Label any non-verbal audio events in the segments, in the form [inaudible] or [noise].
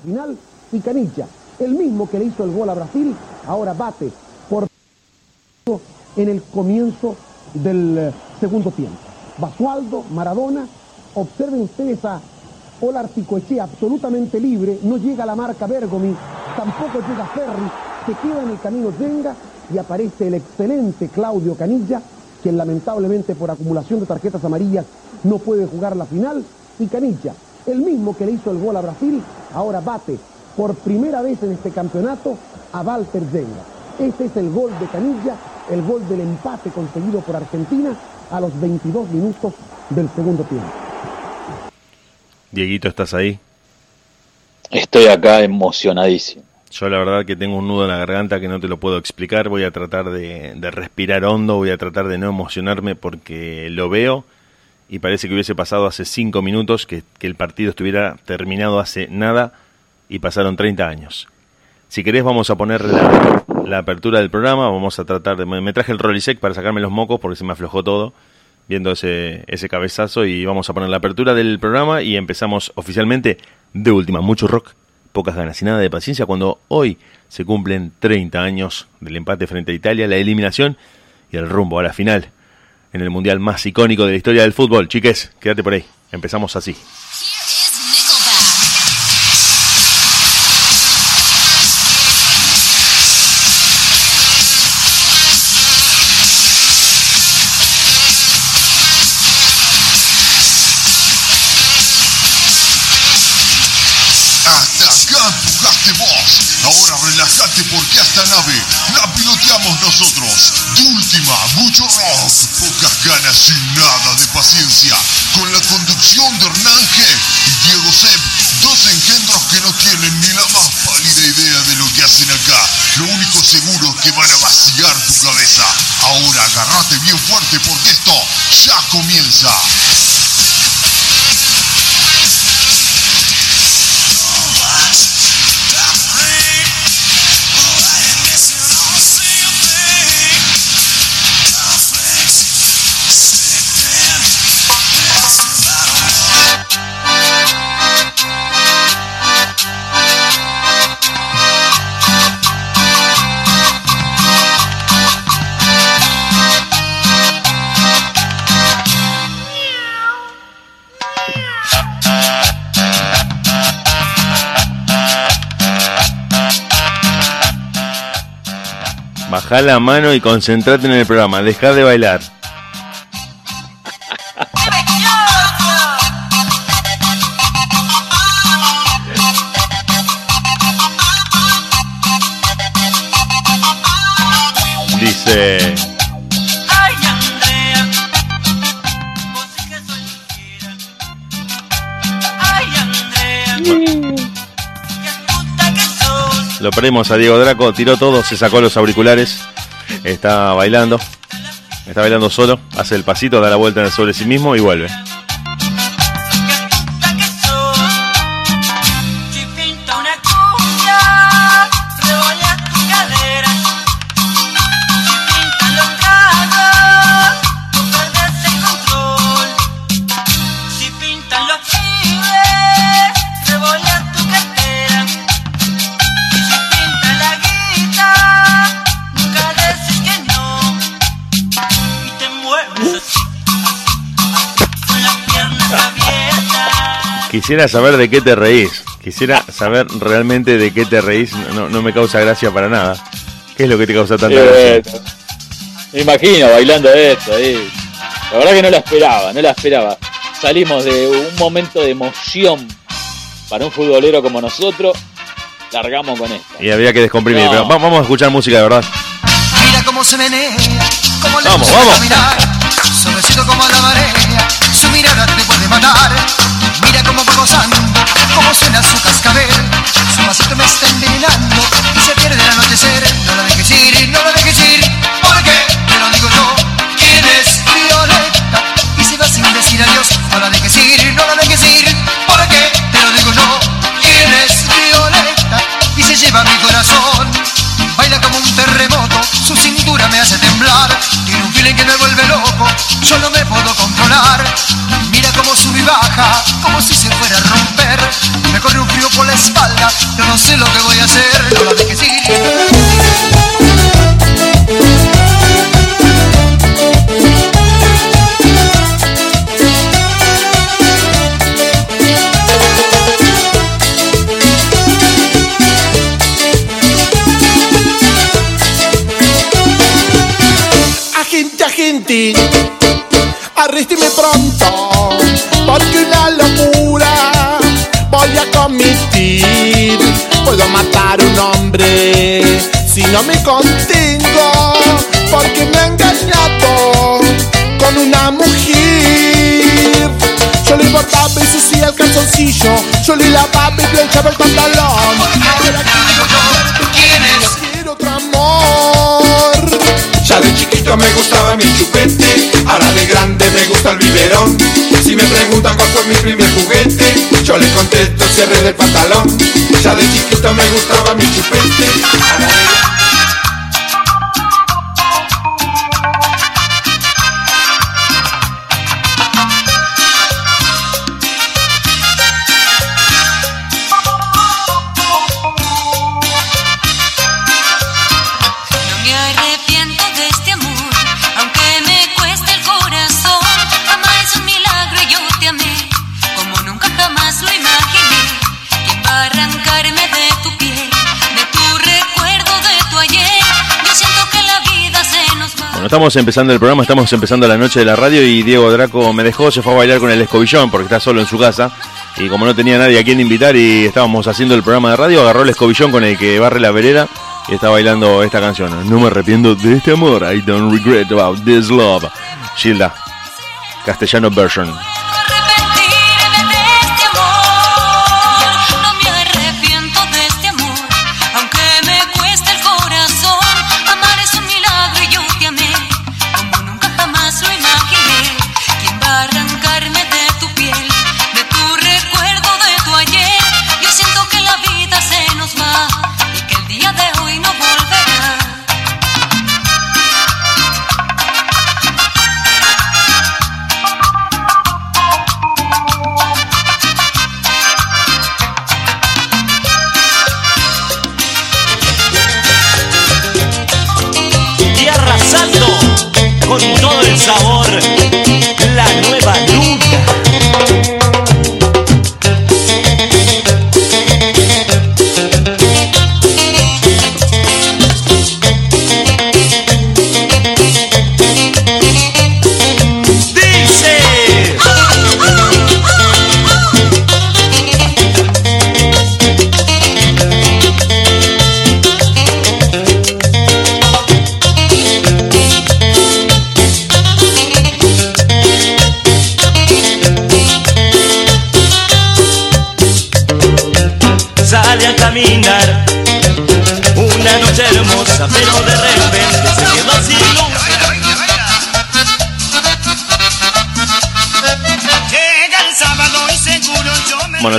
final y Canilla, el mismo que le hizo el gol a Brasil, ahora bate por en el comienzo del eh, segundo tiempo. Basualdo, Maradona, observen ustedes a Ola Articoechea absolutamente libre, no llega a la marca Bergomi, tampoco llega Ferri, se queda en el camino Yenga y aparece el excelente Claudio Canilla, quien lamentablemente por acumulación de tarjetas amarillas no puede jugar la final, y Canilla, el mismo que le hizo el gol a Brasil, ahora bate por primera vez en este campeonato a Walter Yenga. Este es el gol de Canilla, el gol del empate conseguido por Argentina a los 22 minutos del segundo tiempo. Dieguito, ¿estás ahí? Estoy acá emocionadísimo. Yo la verdad que tengo un nudo en la garganta que no te lo puedo explicar. Voy a tratar de, de respirar hondo, voy a tratar de no emocionarme porque lo veo y parece que hubiese pasado hace cinco minutos, que, el partido estuviera terminado hace nada y pasaron 30 años. Si querés vamos a poner la, la apertura del programa, vamos a tratar de... Me traje el Rolisec para sacarme los mocos porque se me aflojó todo. viendo ese, ese cabezazo y vamos a poner la apertura del programa y empezamos oficialmente de última. Mucho rock, pocas ganas y nada de paciencia cuando hoy se cumplen 30 años del empate frente a Italia, la eliminación y el rumbo a la final en el mundial más icónico de la historia del fútbol. Chiques, quédate por ahí. Empezamos así. Y nada de paciencia. Con la conducción de Hernán y Diego Sepp, dos engendros que no tienen ni la más pálida idea de lo que hacen acá. Lo único seguro es que van a vaciar tu cabeza. Ahora agárrate bien fuerte porque esto ya comienza. Baja la mano y concentrate en el programa. Deja de bailar. Perdimos a Diego Draco, tiró todo, se sacó los auriculares, está bailando, está bailando solo, hace el pasito, da la vuelta sobre sí mismo y vuelve. Quisiera saber de qué te reís. Quisiera saber realmente de qué te reís. No, no me causa gracia para nada. ¿Qué es lo que te causa tanta gracia? Me imagino bailando esto. Ahí. La verdad que no la esperaba, no la esperaba. Salimos de un momento de emoción para un futbolero como nosotros. Largamos con esto. Y había que descomprimir. Pero vamos a escuchar música de verdad. Mira cómo se menea, cómo vamos, vamos. Suavecito como la marea, su mirada te puede matar. Cómo va gozando, cómo suena su cascabel. Su vasito me está envenenando y se pierde el anochecer. No la dejes ir, no la dejes ir, porque te lo digo yo. ¿Quién es Violeta? Y se va sin decir adiós. No la dejes ir, no la dejes ir, yo no me puedo controlar. Mira cómo sube y baja, como si se fuera a romper. Me corre un frío por la espalda, yo no sé lo que voy a hacer. No la dejes ir. Agente, agente, arrésteme pronto, porque una locura voy a cometer. Puedo matar un hombre si no me contengo, porque me ha engañado con una mujer. Yo le botaba y sucia el calzoncillo, yo le lavaba y planchaba el pantalón. Chiquito me gustaba mi chupete, ahora de grande me gusta el biberón. Si me preguntan cuál fue mi primer juguete, yo les contesto cierre del pantalón. Ya de chiquito me gustaba mi chupete, ahora de estamos empezando el programa, estamos empezando la noche de la radio y Diego Draco me dejó, se fue a bailar con el escobillón porque está solo en su casa y como no tenía nadie a quien invitar y estábamos haciendo el programa de radio, agarró el escobillón con el que barre la vereda y está bailando esta canción. No me arrepiento de este amor, I don't regret about this love. Gilda, castellano version.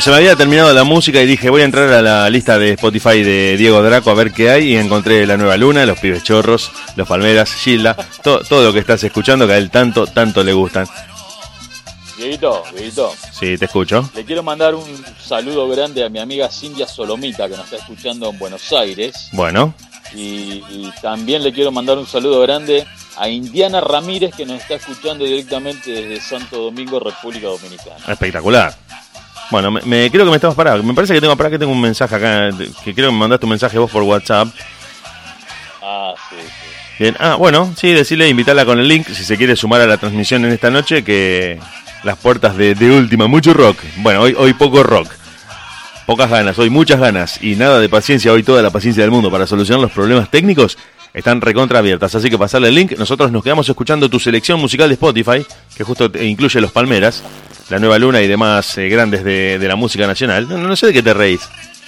Se me había terminado la música y dije voy a entrar a la lista de Spotify de Diego Draco a ver qué hay y encontré La Nueva Luna, Los Pibes Chorros, Los Palmeras, Gilda, todo, todo lo que estás escuchando que a él tanto, tanto le gustan. Dieguito, Dieguito, Sí, te escucho. le quiero mandar un saludo grande a mi amiga Cintia Solomita que nos está escuchando en Buenos Aires. Bueno, Y, y también le quiero mandar un saludo grande a Indiana Ramírez que nos está escuchando directamente desde Santo Domingo, República Dominicana. espectacular. Bueno, me, me- creo que me estamos parados. Me parece que tengo para que tengo un mensaje acá, que creo que me mandaste un mensaje vos por WhatsApp. Ah, sí, sí. Bien, ah, bueno, sí, decirle, invitarla con el link si se quiere sumar a la transmisión en esta noche, que las puertas de, de última, mucho rock. Bueno, hoy, hoy poco rock, pocas ganas, hoy muchas ganas y nada de paciencia, hoy toda la paciencia del mundo para solucionar los problemas técnicos están recontra abiertas. Así que pasarle el link, nosotros nos quedamos escuchando tu selección musical de Spotify, que justo incluye Los Palmeras, La Nueva Luna y demás eh, grandes de, de la música nacional. No, no sé de qué te reís.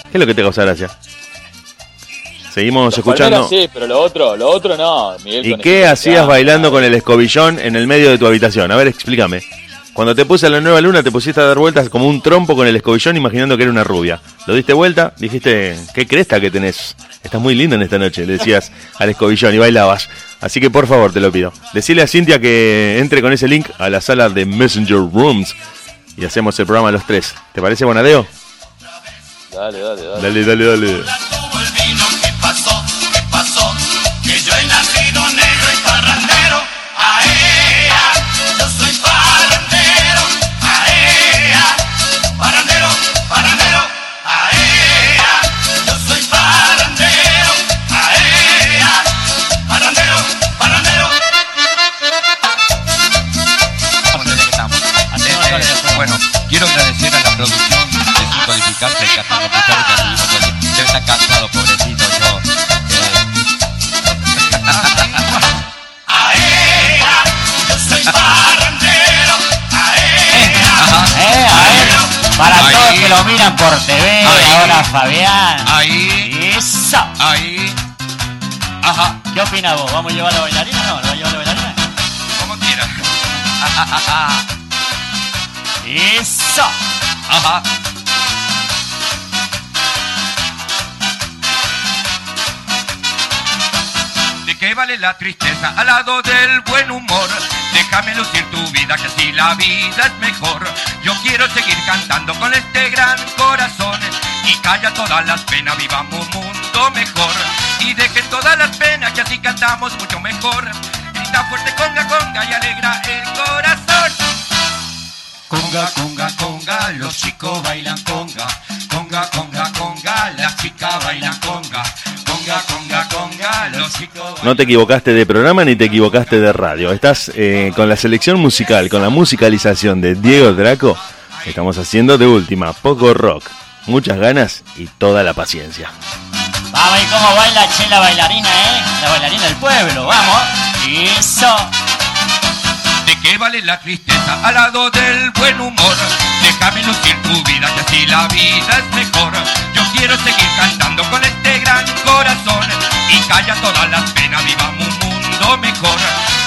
¿Qué es lo que te causa gracia? Seguimos Los escuchando. Palmeras sí, pero lo otro, lo otro no. Miguel ¿Y qué hacías bailando con el escobillón en el medio de tu habitación? A ver, explícame. Cuando te puse la nueva luna, te pusiste a dar vueltas como un trompo con el escobillón imaginando que era una rubia. Lo diste vuelta, dijiste, qué cresta que tenés. Estás muy linda en esta noche, le decías [laughs] al escobillón y bailabas. Así que por favor, te lo pido. Decile a Cintia que entre con ese link a la sala de Messenger Rooms y hacemos el programa los tres. ¿Te parece, Bonadeo? Dale, dale, dale. Dale, dale, dale. Que. Debe estar cansado, pobrecito yo. Soy. Eh, ver, para Ahí. todos que lo miran por TV, Ahí. ahora Fabián. Ahí, Eso. ahí. Ajá, ¿Qué opinas vos? ¿Vamos a llevar a la bailarina o no? ¿Lo vamos a llevar la bailarina? como quieras. Eso. ajá. ¿De qué vale la tristeza al lado del buen humor? Déjame lucir tu vida, que así la vida es mejor. Yo quiero seguir cantando con este gran corazón. Y calla todas las penas, vivamos un mundo mejor. Y dejen todas las penas, que así cantamos mucho mejor. Grita fuerte conga conga y alegra el corazón. Conga, conga, conga, los chicos bailan conga. Conga, conga, conga, las chicas bailan conga. Conga, conga, conga, los chicos No te equivocaste de programa ni te equivocaste de radio. Estás eh, con la selección musical, con la musicalización de Diego Draco. Estamos haciendo de última, poco rock, muchas ganas y toda la paciencia. Vamos, y cómo baila che la bailarina, ¿eh? La bailarina del pueblo, vamos. Eso. ¿De qué vale la tristeza al lado del buen humor? Lucir tu vida, que así la vida es mejor. Yo quiero seguir cantando con este gran corazón y calla todas las penas, vivamos un mundo mejor.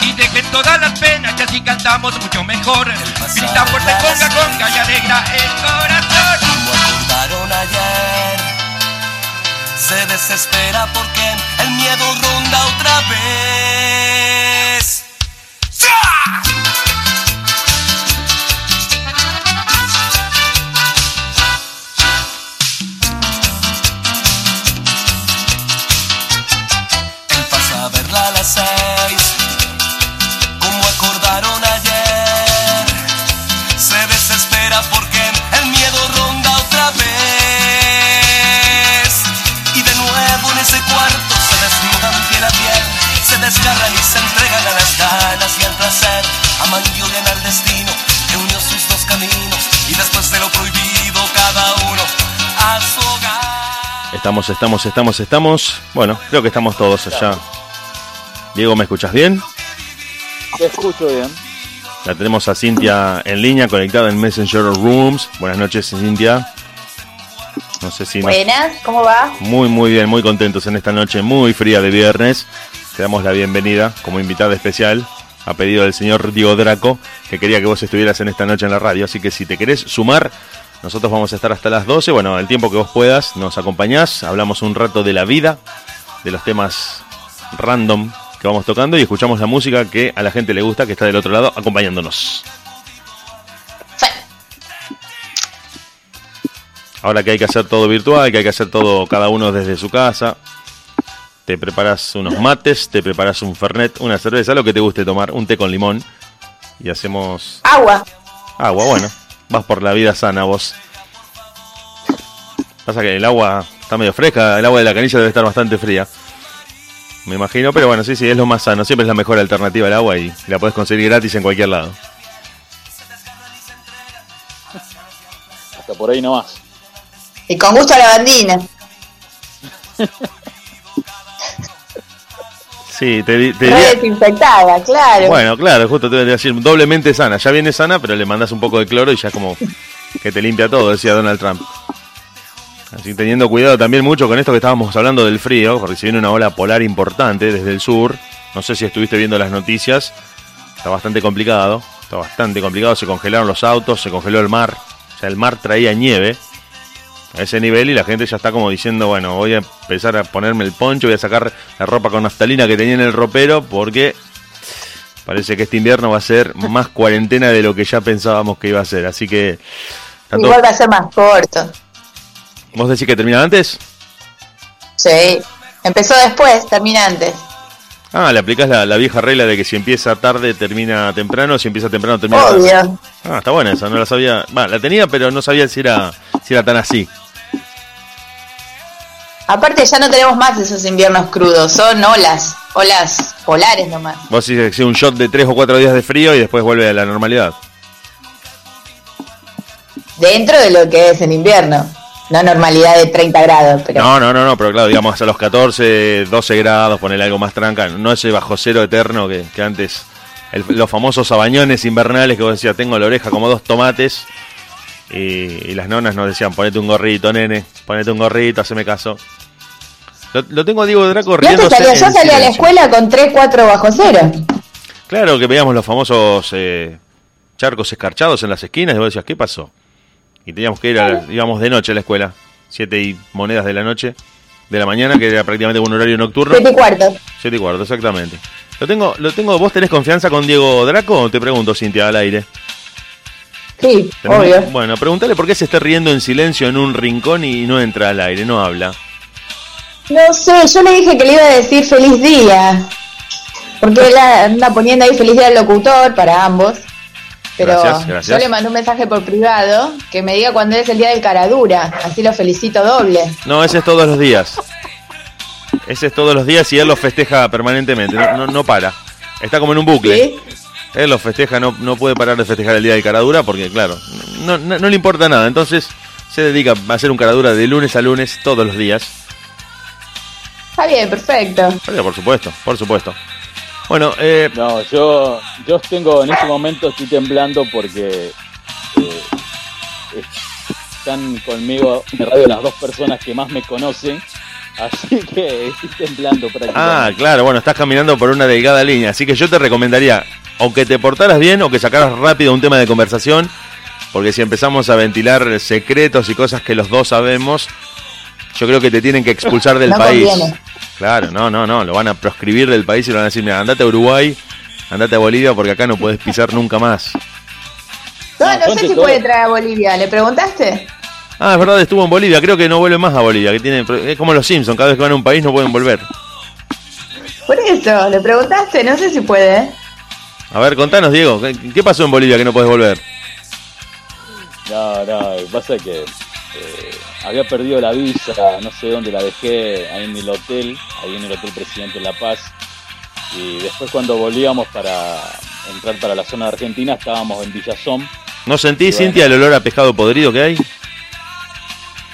Y dejen todas las penas, que así cantamos mucho mejor. Grita fuerte, conga, conga y alegra el corazón. acordaron ayer. Se desespera porque el miedo ronda otra vez. Él desgarran y se entregan a las ganas y al placer. Aman y odian al destino que unió sus dos caminos. Y después de lo prohibido, cada uno a su hogar. Estamos, estamos, estamos, estamos. Bueno, creo que estamos todos allá. Diego, ¿me escuchas bien? Te escucho bien. La tenemos a Cintia en línea, conectada en Messenger Rooms. Buenas noches, Cintia. No sé si nos- Buenas, ¿cómo va? Muy, muy bien, muy contentos en esta noche muy fría de viernes. Te damos la bienvenida como invitada especial a pedido del señor Diego Draco, que quería que vos estuvieras en esta noche en la radio. Así que si te querés sumar, nosotros vamos a estar hasta las 12. Bueno, el tiempo que vos puedas, nos acompañás, hablamos un rato de la vida, de los temas random que vamos tocando y escuchamos la música que a la gente le gusta, que está del otro lado acompañándonos. Ahora que hay que hacer todo virtual, que hay que hacer todo cada uno desde su casa, te preparas unos mates, te preparas un fernet, una cerveza, lo que te guste tomar, un té con limón y hacemos Agua. agua. Bueno, vas por la vida sana vos. Pasa que el agua está medio fresca, el agua de la canilla debe estar bastante fría. Me imagino, pero bueno, sí, sí, es lo más sano. Siempre es la mejor alternativa al agua y la puedes conseguir gratis en cualquier lado. Hasta por ahí nomás. Y con gusto a la bandina. [laughs] Sí, te, te diría- desinfectada, claro. Bueno, claro, justo te voy a decir, doblemente sana. Ya viene sana, pero le mandas un poco de cloro y ya como que te limpia todo, decía Donald Trump. Así teniendo cuidado también mucho con esto que estábamos hablando del frío, porque si viene una ola polar importante desde el sur, no sé si estuviste viendo las noticias, está bastante complicado, está bastante complicado, se congelaron los autos, se congeló el mar, o sea, el mar traía nieve a ese nivel y la gente ya está como diciendo, bueno, voy a empezar a ponerme el poncho, voy a sacar la ropa con naftalina que tenía en el ropero porque parece que este invierno va a ser [laughs] más cuarentena de lo que ya pensábamos que iba a ser, así que... Igual va a ser más corto. ¿Vos decís que termina antes? Sí. Empezó después, termina antes. Ah, le aplicás la, la vieja regla de que si empieza tarde termina temprano, si empieza temprano termina tarde. Obvio. Ah, está buena esa, no la sabía. Va, la tenía, pero no sabía si era, si era tan así. Aparte ya no tenemos más esos inviernos crudos, son olas, olas polares nomás. Vos decís que un shot de 3 o 4 días de frío y después vuelve a la normalidad. Dentro de lo que es el invierno. No normalidad de 30 grados, pero No, no, no, no, pero claro, digamos a los 14, 12 grados, ponerle algo más tranca. No ese bajo cero eterno que, que antes, el- los famosos sabañones invernales que vos decías, tengo la oreja como dos tomates. Y, y las nonas nos decían, ponete un gorrito, nene, ponete un gorrito, haceme caso. Lo, lo tengo a Diego Draco salía, yo en salía a la escuela con 3, 4 bajo cero. Claro que veíamos los famosos eh, charcos escarchados en las esquinas y vos decías, ¿qué pasó? Y teníamos que ir, a, íbamos de noche a la escuela, siete y monedas de la noche, de la mañana, que era prácticamente un horario nocturno. 7 y cuarto. Siete y cuarto, exactamente. Lo tengo, lo tengo, ¿vos tenés confianza con Diego Draco? Te pregunto, Cintia, al aire. Sí, ¿Tenés- obvio. Bueno, pregúntale por qué se está riendo en silencio en un rincón y no entra al aire, no habla. No sé, yo le dije que le iba a decir feliz día. Porque él anda poniendo ahí feliz día al locutor para ambos. Pero Gracias, yo le mandé un mensaje por privado que me diga cuándo es el día del caradura. Así lo felicito doble. No, ese es todos los días. Ese es todos los días y él lo festeja permanentemente, no, no, no para. Está como en un bucle. Él lo festeja, no, no puede parar de festejar el día de caradura porque, claro, no, no, no le importa nada. Entonces se dedica a hacer un caradura de lunes a lunes todos los días. Está bien, perfecto. Pero, por supuesto, por supuesto. Bueno, eh, No, yo, yo tengo en este momento estoy temblando porque eh, están conmigo en radio las dos personas que más me conocen, así que estoy temblando prácticamente. Ah, claro, bueno, estás caminando por una delgada línea, así que yo te recomendaría o que te portaras bien o que sacaras rápido un tema de conversación, porque si empezamos a ventilar secretos y cosas que los dos sabemos, yo creo que te tienen que expulsar del No país. conviene. Claro, no, no, no, lo van a proscribir del país y le van a decir, mira, andate a Uruguay, andate a Bolivia porque acá no puedes pisar nunca más. No, no, sé ponte si todo. puede traer a Bolivia. ¿Le preguntaste? Ah, es verdad, estuvo en Bolivia, creo que no vuelve más a Bolivia, que tiene, es como los Simpsons, cada vez que van a un país no pueden volver. Por eso, ¿le preguntaste? No sé si puede. ¿eh? A ver, contanos, Diego, ¿qué, qué pasó en Bolivia que no puedes volver? No, no, lo que pasa es que eh, había perdido la visa, no sé dónde la dejé, ahí en el hotel, ahí en el Hotel Presidente La Paz. Y después cuando volvíamos para entrar para la zona de Argentina, estábamos en Villazón. ¿No sentís, bueno. Cintia, el olor a pescado podrido que hay?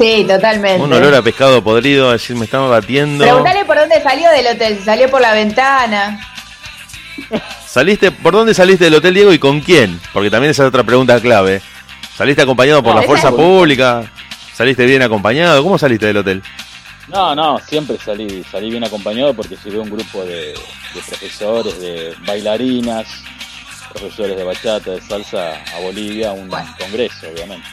Sí, totalmente. Un olor a pescado podrido, es decir, me estaba batiendo. Preguntale por dónde salió del hotel. Si salió por la ventana. ¿Saliste, ¿Por dónde saliste del hotel, Diego, y con quién? Porque también esa es otra pregunta clave. ¿Saliste acompañado por No, la fuerza es- pública? ¿Saliste bien acompañado? ¿Cómo saliste del hotel? No, no, siempre salí, salí bien acompañado porque llevé un grupo de, de profesores, de bailarinas, profesores de bachata, de salsa a Bolivia, a un congreso, obviamente.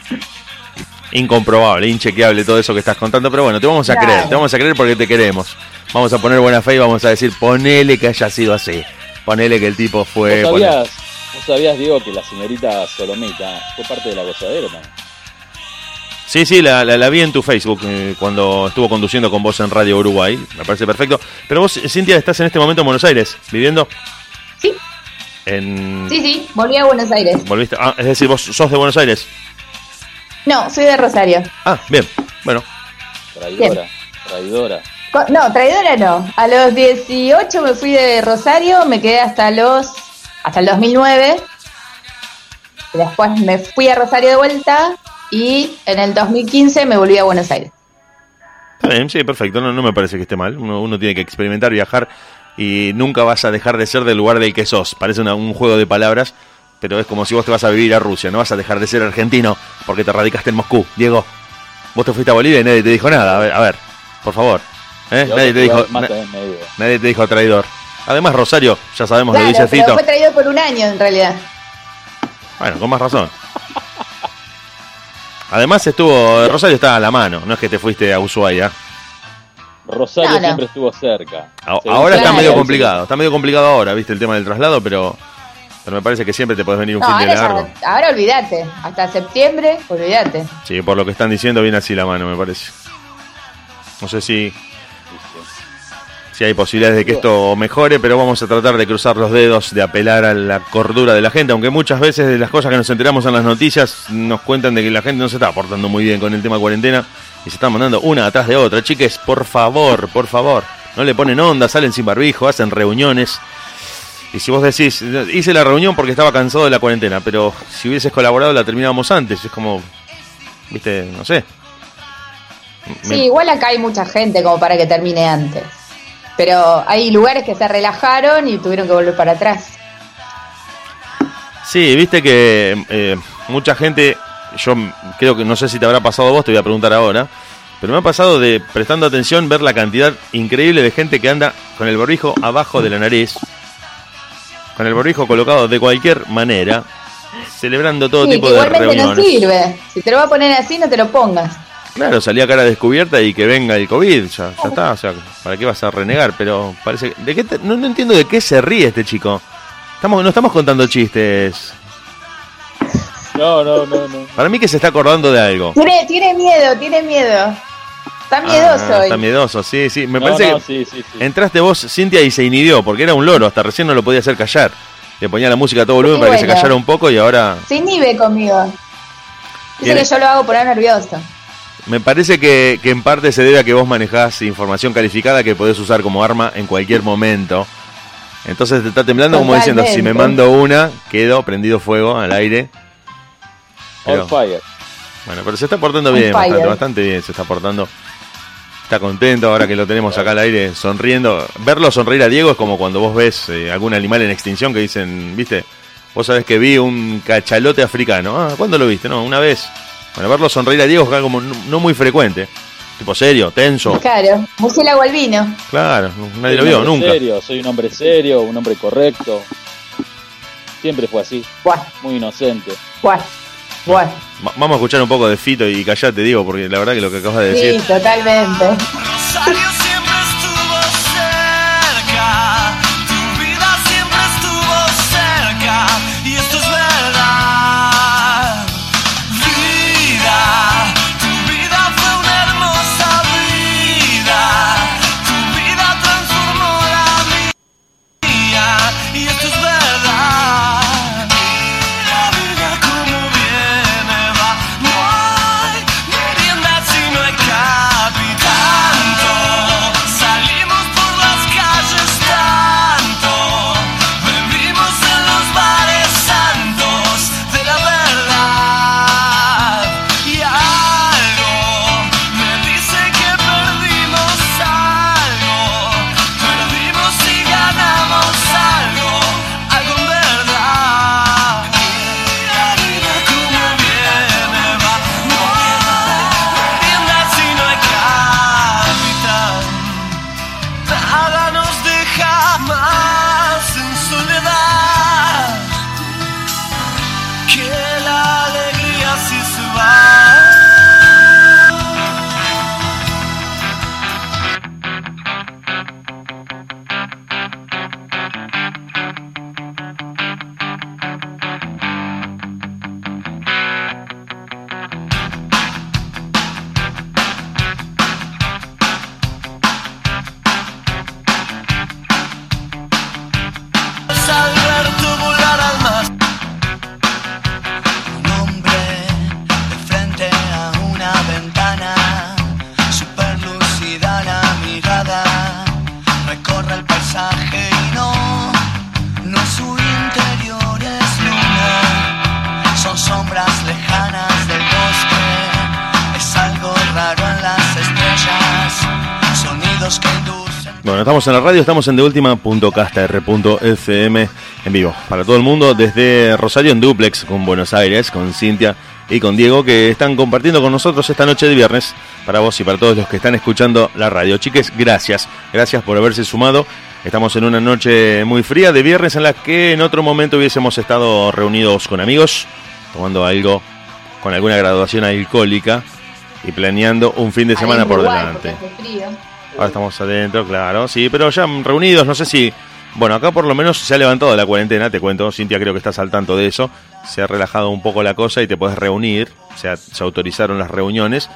Incomprobable, inchequeable todo eso que estás contando, pero bueno, te vamos a Claro. creer, te vamos a creer porque te queremos. Vamos a poner buena fe y vamos a decir, ponele que haya sido así. Ponele que el tipo fue... ¿Vos ponele- sabías, vos sabías, Diego, que la señorita Solomita fue parte de la gozadera también? Sí, sí, la, la- la vi en tu Facebook eh, cuando estuvo conduciendo con vos en Radio Uruguay. Me parece perfecto. Pero vos, Cintia, estás en este momento en Buenos Aires, viviendo. Sí. En... Sí, sí, volví a Buenos Aires. Volviste. Ah, es decir, vos sos de Buenos Aires. No, soy de Rosario. Ah, bien. Bueno. Traidora, traidora. No, traidora no. A los 18 me fui de Rosario, me quedé hasta los hasta el 2009. Después me fui a Rosario de vuelta y en el 2015 me volví a Buenos Aires. Está bien, sí, perfecto. No, no me parece que esté mal. Uno, uno tiene que experimentar, viajar y nunca vas a dejar de ser del lugar del que sos. Parece una- un juego de palabras, pero es como si vos te vas a vivir a Rusia. No vas a dejar de ser argentino porque te radicaste en Moscú. Diego, vos te fuiste a Bolivia y nadie te dijo nada. A ver, a ver por favor. ¿Eh? Nadie, te dijo, na- nadie te dijo traidor. Además, Rosario, ya sabemos, lo Claro, dice pero Fito. fue traído por un año en realidad. Bueno, con más razón. Además estuvo, Rosario estaba a la mano, no es que te fuiste a Ushuaia. Rosario No, no. siempre estuvo cerca. A- ahora está medio complicado, está medio complicado ahora, viste el tema del traslado, pero, pero me parece que siempre te puedes venir un No, fin de largo. ya- ahora olvídate. Hasta septiembre, olvídate. Sí, por lo que están diciendo viene así la mano, me parece. No sé si si hay posibilidades de que esto mejore, pero vamos a tratar de cruzar los dedos, de apelar a la cordura de la gente, aunque muchas veces de las cosas que nos enteramos en las noticias nos cuentan de que la gente no se está portando muy bien con el tema cuarentena y se están mandando una atrás de otra. Chiques, por favor, por favor, no le ponen onda, salen sin barbijo, hacen reuniones. Y si vos decís, hice la reunión porque estaba cansado de la cuarentena, pero si hubieses colaborado la terminábamos antes, es como, viste, no sé. Me- Sí, igual acá hay mucha gente como para que termine antes. Pero hay lugares que se relajaron y tuvieron que volver para atrás. Sí, viste que eh, mucha gente, yo creo que no sé si te habrá pasado a vos, te voy a preguntar ahora, pero me ha pasado de, prestando atención, ver la cantidad increíble de gente que anda con el barbijo abajo de la nariz, con el barbijo colocado de cualquier manera, celebrando todo sí, tipo que de igualmente no reuniones. sirve. Si te lo va a poner así, no te lo pongas. Claro, salía cara descubierta y que venga el COVID, ya, ya está, o sea, ¿para qué vas a renegar? Pero parece que... ¿de qué te- no, no entiendo de qué se ríe este chico. Estamos, no estamos contando chistes. No, no, no, no. Para mí que se está acordando de algo. Tiene, tiene miedo, tiene miedo. Está miedoso Ah, hoy. está miedoso, sí, sí. Me No, parece no, que sí, sí, sí. entraste vos, Cintia, y se inhibió, porque era un loro, hasta recién no lo podía hacer callar. le ponía la música a todo volumen para que se bueno. callara un poco y ahora Se inhibe conmigo. Dice que yo lo hago poner nervioso. me parece que, que en parte se debe a que vos manejás información calificada que podés usar como arma en cualquier momento. Entonces te está temblando como diciendo, si me mando una, quedo prendido fuego al aire. Pero- On fire. Bueno, pero se está portando On bien, bastante, bastante bien, se está portando. Está contento ahora que lo tenemos acá al aire, sonriendo. Verlo sonreír a Diego es como cuando vos ves eh, algún animal en extinción que dicen, viste, vos sabés que vi un cachalote africano. Ah, ¿cuándo lo viste? No, una vez. Bueno, verlo sonreír a Diego es algo no, no muy frecuente. Tipo serio, tenso. Claro, murciélago albino. Claro, nadie lo Soy vio hombre nunca. Serio, soy un hombre serio, un hombre correcto. Siempre fue así. Buah, Muy inocente. buah, Va- Vamos a escuchar un poco de Fito y callate, Diego, porque la verdad que lo que acabas de Sí, decir. totalmente. Estamos en la radio, estamos en deultima.castr.fm en vivo para todo el mundo desde Rosario en Duplex con Buenos Aires, con Cintia y con Diego que están compartiendo con nosotros esta noche de viernes para vos y para todos los que están escuchando la radio. Chiques, gracias, gracias por haberse sumado. Estamos en una noche muy fría de viernes en la que en otro momento hubiésemos estado reunidos con amigos, tomando algo con alguna graduación alcohólica y planeando un fin de semana por delante. frío. Ahora estamos adentro, claro, sí, pero ya reunidos, no sé si... Bueno, acá por lo menos se ha levantado la cuarentena, te cuento, Cintia creo que estás al tanto de eso, se ha relajado un poco la cosa y te puedes reunir, o sea, se autorizaron las reuniones,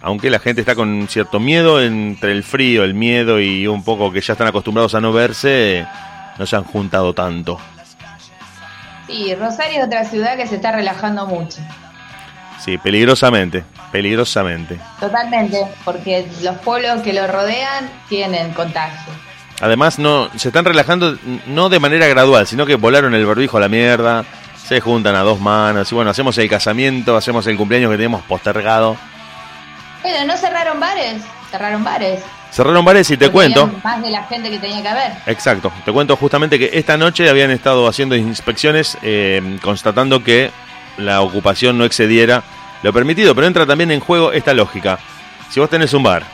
aunque la gente está con cierto miedo entre el frío, el miedo y un poco que ya están acostumbrados a no verse, no se han juntado tanto. Sí, Rosario es otra ciudad que se está relajando mucho. Sí, peligrosamente, peligrosamente. Totalmente, porque los pueblos que lo rodean tienen contagio. Además, no se están relajando no de manera gradual, sino que volaron el barbijo a la mierda, se juntan a dos manos y bueno, hacemos el casamiento, hacemos el cumpleaños que teníamos postergado. Bueno, ¿no cerraron bares? Cerraron bares. Cerraron bares y te Porque cuento, Más de la gente que tenía que haber. exacto, te cuento justamente que esta noche habían estado haciendo inspecciones eh, constatando que la ocupación no excediera lo permitido, pero entra también en juego esta lógica. Si vos tenés un bar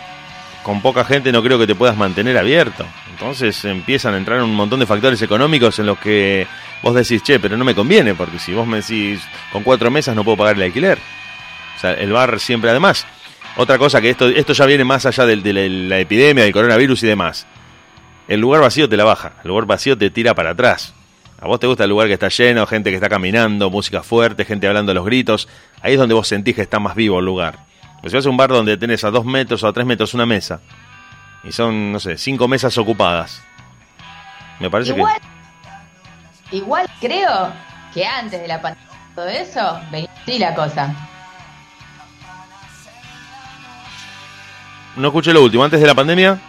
con poca gente no creo que te puedas mantener abierto. Entonces empiezan a entrar un montón de factores económicos en los que vos decís, che, pero no me conviene, porque si vos me decís, con cuatro mesas no puedo pagar el alquiler. O sea, el bar siempre además. Otra cosa que esto, esto ya viene más allá de, la, la epidemia, del coronavirus y demás. El lugar vacío te la baja, el lugar vacío te tira para atrás. A vos te gusta el lugar que está lleno, gente que está caminando, música fuerte, gente hablando a los gritos. Ahí es donde vos sentís que está más vivo el lugar. Pues si vas a un bar donde tenés a dos metros o a tres metros una mesa, y son, no sé, cinco mesas ocupadas. Me parece Igual, igual creo que antes de la pandemia todo eso, venía así la cosa. No escuché lo último, antes de la pandemia.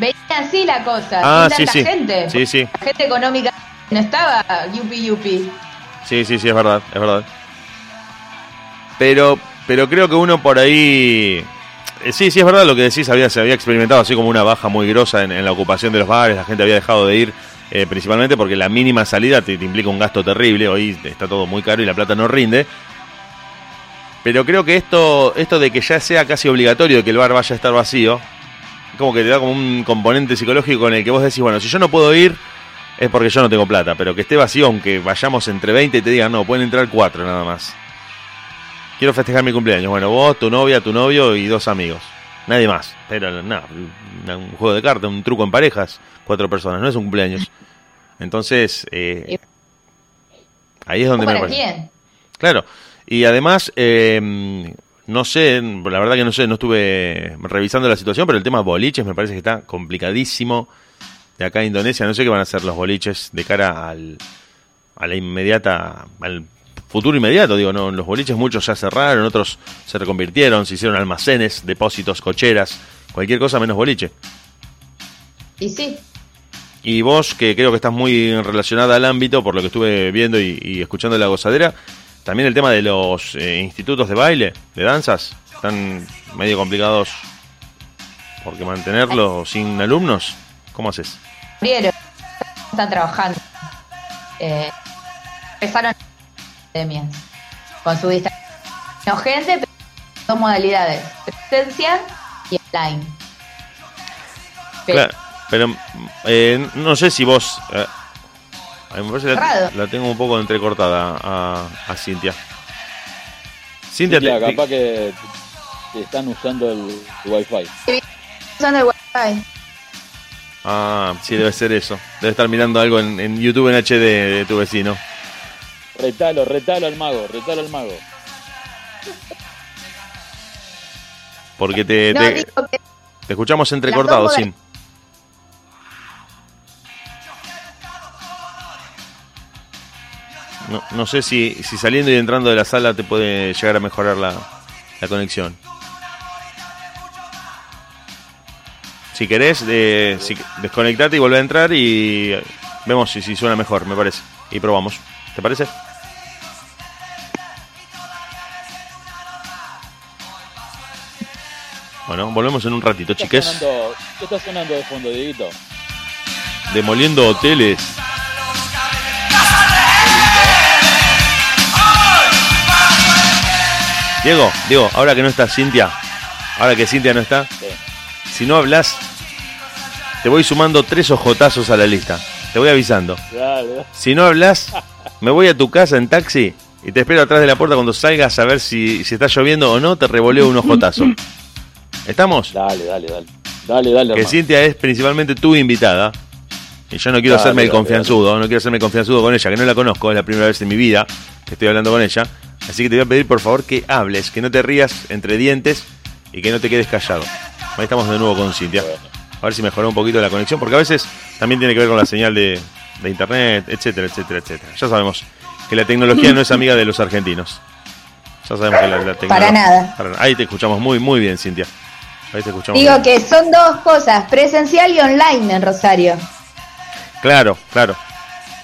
Venía así la cosa, Ah, sin sí, tanta sí. gente. Sí, sí. La gente económica no estaba yupi yupi. Sí, sí, sí, es verdad, es verdad. Pero, pero creo que uno por ahí... eh, Sí, sí, es verdad lo que decís, había, se había experimentado así como una baja muy grosa en, en la ocupación de los bares, la gente había dejado de ir, eh, principalmente porque la mínima salida te, te implica un gasto terrible, hoy está todo muy caro y la plata no rinde. Pero creo que esto, esto de que ya sea casi obligatorio que el bar vaya a estar vacío, como que te da como un componente psicológico en el que vos decís, bueno, si yo no puedo ir, es porque yo no tengo plata, pero que esté vacío, aunque vayamos entre 20 y te digan, no, pueden entrar cuatro nada más. Quiero festejar mi cumpleaños. Bueno, vos, tu novia, tu novio y dos amigos. Nadie más. Pero nada, un juego de cartas, un truco en parejas, cuatro personas, no es un cumpleaños. Entonces, eh, ahí es donde me ¿Para parece. quién? Claro. Y además, eh, no sé, la verdad que no sé, no estuve revisando la situación, pero el tema boliches me parece que está complicadísimo. De acá a Indonesia, no sé qué van a hacer los boliches de cara al, a la inmediata, al futuro inmediato. Digo, no, los boliches muchos ya cerraron, otros se reconvirtieron, se hicieron almacenes, depósitos, cocheras, cualquier cosa menos boliche. Y sí, Y vos, que creo que estás muy relacionada al ámbito, por lo que estuve viendo y, y escuchando de la gozadera, también el tema de los eh, institutos de baile, de danzas, están medio complicados porque mantenerlos sin alumnos, ¿cómo haces? están trabajando. Eh, empezaron pandemias con su distancia. Gente, pero dos modalidades, presencia y online. Pero- Claro, pero eh, no sé si vos... a mí me parece que la, la tengo un poco entrecortada a, a Cintia. Cintia, Cintia, te- te- capaz que que están usando el, wifi. Usando el wifi. Ah, sí, debe ser eso. Debe estar mirando algo en, en YouTube en HD de tu vecino. Retalo, retalo al mago, retalo al mago. Porque te, No, te, digo que te escuchamos entrecortado, Las No, no sé si, si saliendo y entrando de la sala te puede llegar a mejorar la, la conexión. Si querés, si, desconectate y volvé a entrar y vemos si, si suena mejor, me parece. Y probamos. ¿Te parece? Bueno, volvemos en un ratito, ¿Qué está chiques. sonando, ¿Qué está sonando de fondo, Dieguito? Demoliendo hoteles. Diego, Diego, ahora que no está Cintia, ahora que Cintia no está, si no hablas, te voy sumando tres ojotazos a la lista. Te voy avisando. Dale. Si no hablas, me voy a tu casa en taxi y te espero atrás de la puerta cuando salgas a ver si, si está lloviendo o no, te revoleo un ojotazo. [laughs] ¿Estamos? Dale, dale, dale. Dale, dale, Que hermano. Cintia es principalmente tu invitada. Y yo no quiero hacerme el confianzudo, no quiero hacerme el confianzudo con ella, que no la conozco, es la primera vez en mi vida que estoy hablando con ella. Así que te voy a pedir por favor que hables, que no te rías entre dientes y que no te quedes callado. Ahí estamos de nuevo con Cintia. A ver si mejoró un poquito la conexión, porque a veces también tiene que ver con la señal de, de internet, etcétera, etcétera, etcétera. Ya sabemos que la tecnología no es amiga de los argentinos. Ya sabemos que la, la tecnología. nada. para nada. Ahí te escuchamos muy, muy bien, Cintia. Ahí te escuchamos. Digo bien. que son dos cosas, presencial y online en Rosario. Claro, claro.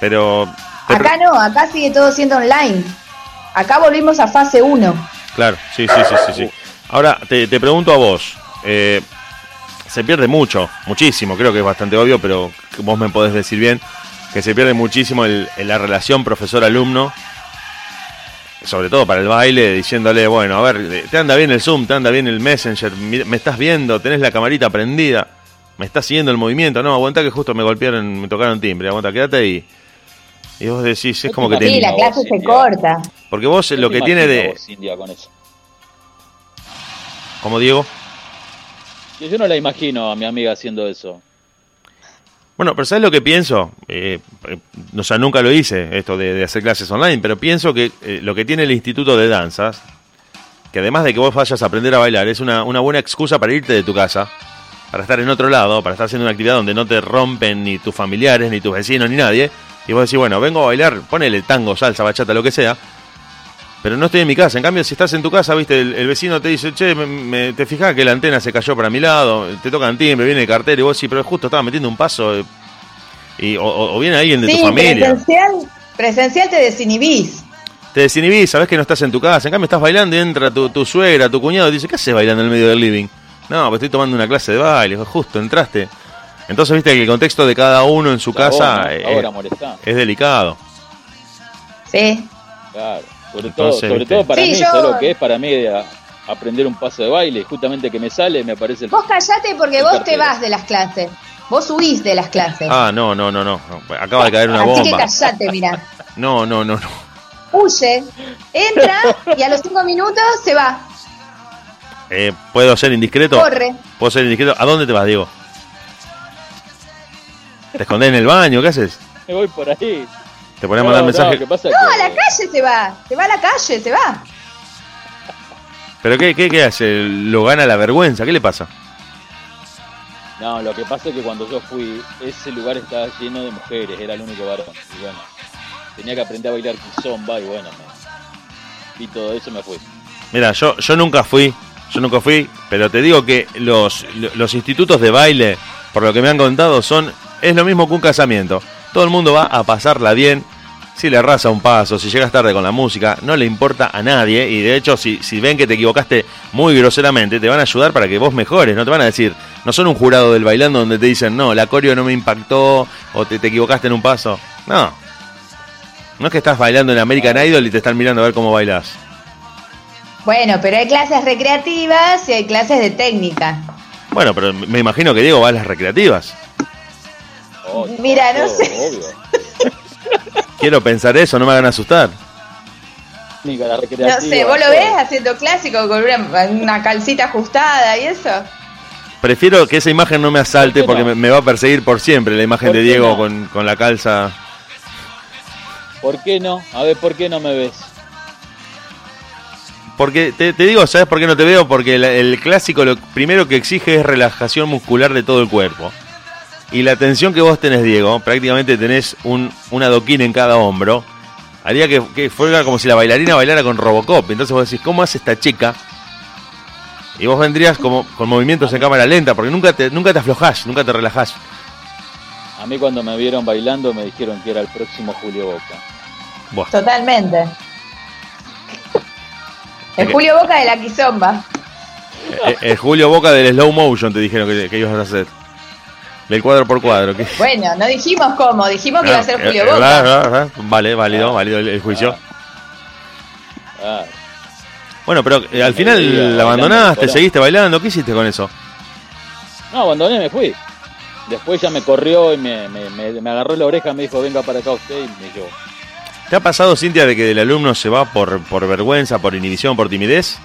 Pero. Acá no, acá sigue todo siendo online. Acá volvimos a fase 1. Claro, sí, sí, sí, sí. sí. Ahora, te, te pregunto a vos. eh, se pierde mucho, muchísimo, creo que es bastante obvio, pero vos me podés decir bien que se pierde muchísimo el, el- la relación profesor-alumno, sobre todo para el baile, diciéndole, bueno, a ver, eh, te anda bien el Zoom, te anda bien el Messenger, me estás viendo, tenés la camarita prendida, me estás siguiendo el movimiento, no, aguanta que justo me golpearon, me tocaron timbre, aguanta, quédate ahí. Y vos decís, es como que te... Sí, la clase se corta. Porque vos lo que tiene de... Vos, Cintia, con eso. Como Diego. Yo no la imagino a mi amiga haciendo eso. Bueno, pero ¿sabes lo que pienso? Eh, eh, o sea, nunca lo hice, esto de, de hacer clases online, pero pienso que eh, lo que tiene el Instituto de Danzas, que además de que vos vayas a aprender a bailar, es una, una buena excusa para irte de tu casa, para estar en otro lado, para estar haciendo una actividad donde no te rompen ni tus familiares, ni tus vecinos, ni nadie, Y vos decís, bueno, vengo a bailar, ponele tango, salsa, bachata, lo que sea. Pero no estoy en mi casa. En cambio, si estás en tu casa, viste, el, el vecino te dice, che, me, me- te fijas que la antena se cayó para mi lado, te tocan timbre, viene el cartero y vos sí, pero justo estaba metiendo un paso. eh, y, o, o- o viene alguien de sí, tu familia. presencial, presencial te desinhibís. Te desinhibís, sabés que no estás en tu casa. En cambio, estás bailando y entra tu, tu suegra, tu cuñado y dice, ¿qué haces bailando en el medio del living? No, pues estoy tomando una clase de baile, justo entraste. Entonces, viste que el contexto de cada uno en su casa eh, ahora molestá. es delicado. Sí. Claro. Sobre Entonces, todo, sobre todo para Sí, mí, yo- ¿sabes lo que es para mí a- aprender un paso de baile? Justamente que me sale, me parece el Vos callate porque vos te cartero. vas de las clases. Vos huís de las clases. Ah, no, no, no, no. no. Acaba de caer una Así que bomba. callate, mirá. [laughs] No, no, no, no. Huye, entra [laughs] y a los cinco minutos se va. Eh, ¿Puedo ser indiscreto? Corre. ¿Puedo ser indiscreto? ¿A dónde te vas, Diego? ¿Te escondés en el baño? ¿Qué haces? Me voy por ahí. ¿Te pones a No, mandar no, mensajes? ¿qué pasa? No, a la calle se va. Se va a la calle, se va. ¿Pero qué, qué, qué hace? ¿Lo gana la vergüenza? ¿Qué le pasa? No, lo que pasa es que cuando yo fui, ese lugar estaba lleno de mujeres, era el único varón. Y bueno, tenía que aprender a bailar kizomba y bueno, me vi todo eso y me fui. Mira, yo, yo nunca fui, yo nunca fui, pero te digo que los, los institutos de baile, por lo que me han contado, son es lo mismo que un casamiento. Todo el mundo va a pasarla bien. Si le arrasa un paso, si llegas tarde con la música, no le importa a nadie. Y de hecho, si, si ven que te equivocaste muy groseramente, te van a ayudar para que vos mejores. No te van a decir, no son un jurado del bailando donde te dicen, no, la coreo no me impactó o te, te equivocaste en un paso. No. No es que estás bailando en American Idol y te están mirando a ver cómo bailás. Bueno, pero hay clases recreativas y hay clases de técnica. Bueno, pero me imagino que Diego va a las recreativas. Mira, no sé. [laughs] Quiero pensar eso, no me hagan asustar. No sé, ¿vos lo ves haciendo clásico con una, una calcita ajustada y eso? Prefiero que esa imagen no me asalte ¿Por qué porque no? me, me va a perseguir por siempre la imagen ¿Por de Diego no? con, con la calza. ¿Por qué no? A ver, ¿por qué no me ves? Porque te, te digo, ¿sabes por qué no te veo? Porque el, el clásico lo primero que exige es relajación muscular de todo el cuerpo. Y la tensión que vos tenés, Diego, prácticamente tenés un, un adoquín en cada hombro. Haría que, que fuera como si la bailarina bailara con Robocop. Entonces vos decís, ¿cómo hace esta chica? Y vos vendrías como con movimientos en cámara lenta, porque nunca te, nunca te aflojás, nunca te relajás. A mí cuando me vieron bailando me dijeron que era el próximo Julio Boca. Buah. Totalmente. El. Julio Boca de la Quizomba. Eh, eh, Julio Boca del slow motion te dijeron que, que ibas a hacer. Del cuadro por cuadro. que- Bueno, no dijimos cómo, dijimos que iba a ser Eh, Julio eh, Boca. ah, ah, ah, Vale, válido, válido el, el juicio. Ah, Bueno, pero eh, al final la bailando, abandonaste, seguiste bailando. ¿Qué hiciste con eso? no, abandoné, me fui. Después ya me corrió y me, me, me, me agarró la oreja, me dijo, venga para acá usted y me llevó. ¿Te ha pasado, Cintia, de que el alumno se va por, por vergüenza, por inhibición, por timidez?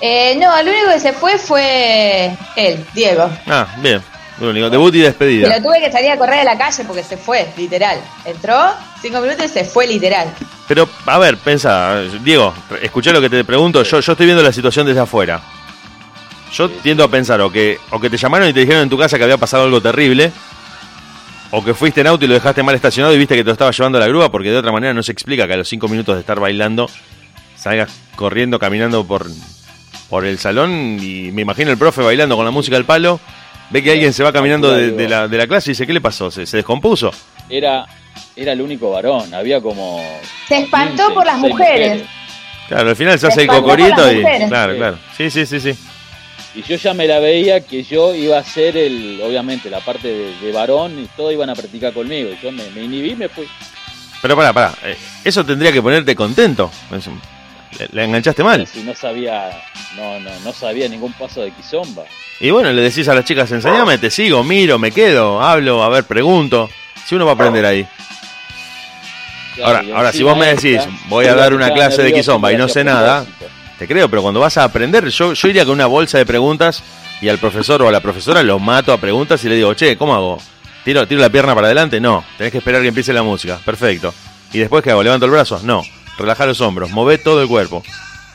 Eh, no, el único que se fue fue él, Diego. Ah, bien. Lo único. Debut y despedida. Pero tuve que salir a correr de la calle porque se fue, literal. Entró, cinco minutos y se fue, literal. Pero, a ver, pensa, Diego, escuché lo que te pregunto. Yo, yo estoy viendo la situación desde afuera. Yo tiendo a pensar o que, o que te llamaron y te dijeron en tu casa que había pasado algo terrible, o que fuiste en auto y lo dejaste mal estacionado y viste que te lo estaba llevando a la grúa, porque de otra manera no se explica que a los cinco minutos de estar bailando salgas corriendo, caminando por, por el salón y me imagino el profe bailando con la música al palo, ve que alguien se va caminando de, de la, de la clase y dice, ¿qué le pasó? ¿Se, se descompuso? Era, era el único varón, había como... Se espantó 15, por las 16 mujeres. Claro, al final se Se hace el cocorito y... mujeres. Claro, Sí. claro. Sí, sí, sí, sí. Y yo ya me la veía que yo iba a ser el, obviamente, la parte de, de varón y todos iban a practicar conmigo. Y yo me, me inhibí y me fui. Pero pará, pará. eh, Eso tendría que ponerte contento. Le, le enganchaste mal. Si no sabía, no, no, no sabía ningún paso de quizomba. Y bueno, le decís a las chicas, enseñame, te sigo, miro, me quedo, hablo, a ver, pregunto. Si uno va a aprender ahí. Ahora, ahora si vos me decís, voy a dar una clase de quizomba y no sé nada, propósito. Te creo, pero cuando vas a aprender, yo, yo iría con una bolsa de preguntas y al profesor o a la profesora lo mato a preguntas y le digo, che, ¿cómo hago? ¿Tiro, tiro la pierna para adelante? No. Tenés que esperar que empiece la música. Perfecto. ¿Y después qué hago? ¿Levanto el brazo? No. Relaja los hombros, move todo el cuerpo.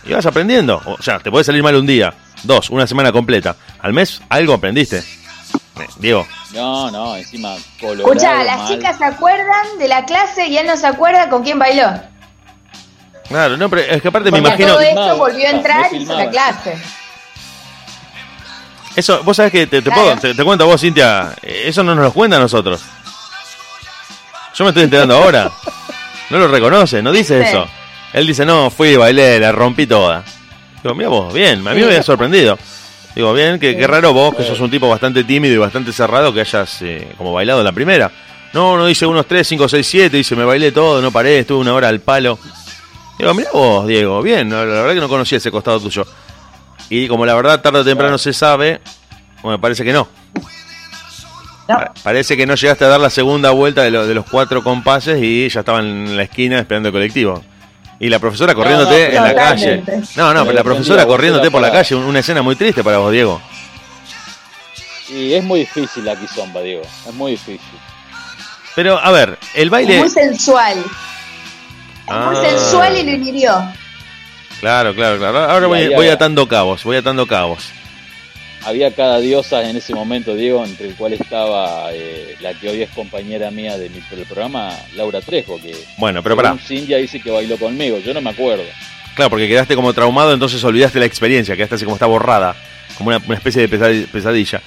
Y vas aprendiendo. O sea, te puede salir mal un día, dos, una semana completa. Al mes algo aprendiste. Eh, Diego. No, no, encima colorado. Escucha, las mal. chicas se acuerdan de la clase y él no se acuerda con quién bailó. Claro, no, pero es que aparte me imagino. todo esto volvió a entrar y hizo la clase. Eso, vos sabés que te, te Claro. puedo, te, te cuento a vos, Cintia, eso no nos lo cuenta a nosotros. Yo me estoy enterando ahora. No lo reconoce, no dice Sí. eso. Él dice, no, fui, bailé, la rompí toda. Digo, mira vos, bien, a mí me había sorprendido. Digo, bien, que, qué raro vos, que sos un tipo bastante tímido y bastante cerrado, que hayas eh, como bailado la primera. No, no, dice unos 3, 5, 6, 7, dice, me bailé todo, no paré, estuve una hora al palo. Digo, mira vos, Diego, bien, la verdad que no conocía ese costado tuyo. Y como la verdad tarde o temprano se sabe, bueno, me parece que no. Pa- Parece que no llegaste a dar la segunda vuelta de, lo- de los cuatro compases y ya estaban en la esquina esperando el colectivo. Y la profesora corriéndote no, en la calle. No, no, pero la profesora corriéndote por la calle, un- una escena muy triste para vos, Diego. Y es muy difícil la quizomba, Diego. Es muy difícil. Pero, a ver, el Es baile... muy sensual. Ah, Muy sensual y lo inhirió. Claro, claro, claro. Ahora voy, voy atando cabos, voy atando cabos. Había cada diosa en ese momento, Diego, entre el cual estaba eh, la que hoy es compañera mía de mi, del programa, Laura Trejo, que Bueno, pero pará. Cintia dice que bailó conmigo. Yo no me acuerdo. Claro, porque quedaste como traumado, entonces olvidaste la experiencia, quedaste así como está borrada, como una, una especie de pesadi- pesadilla.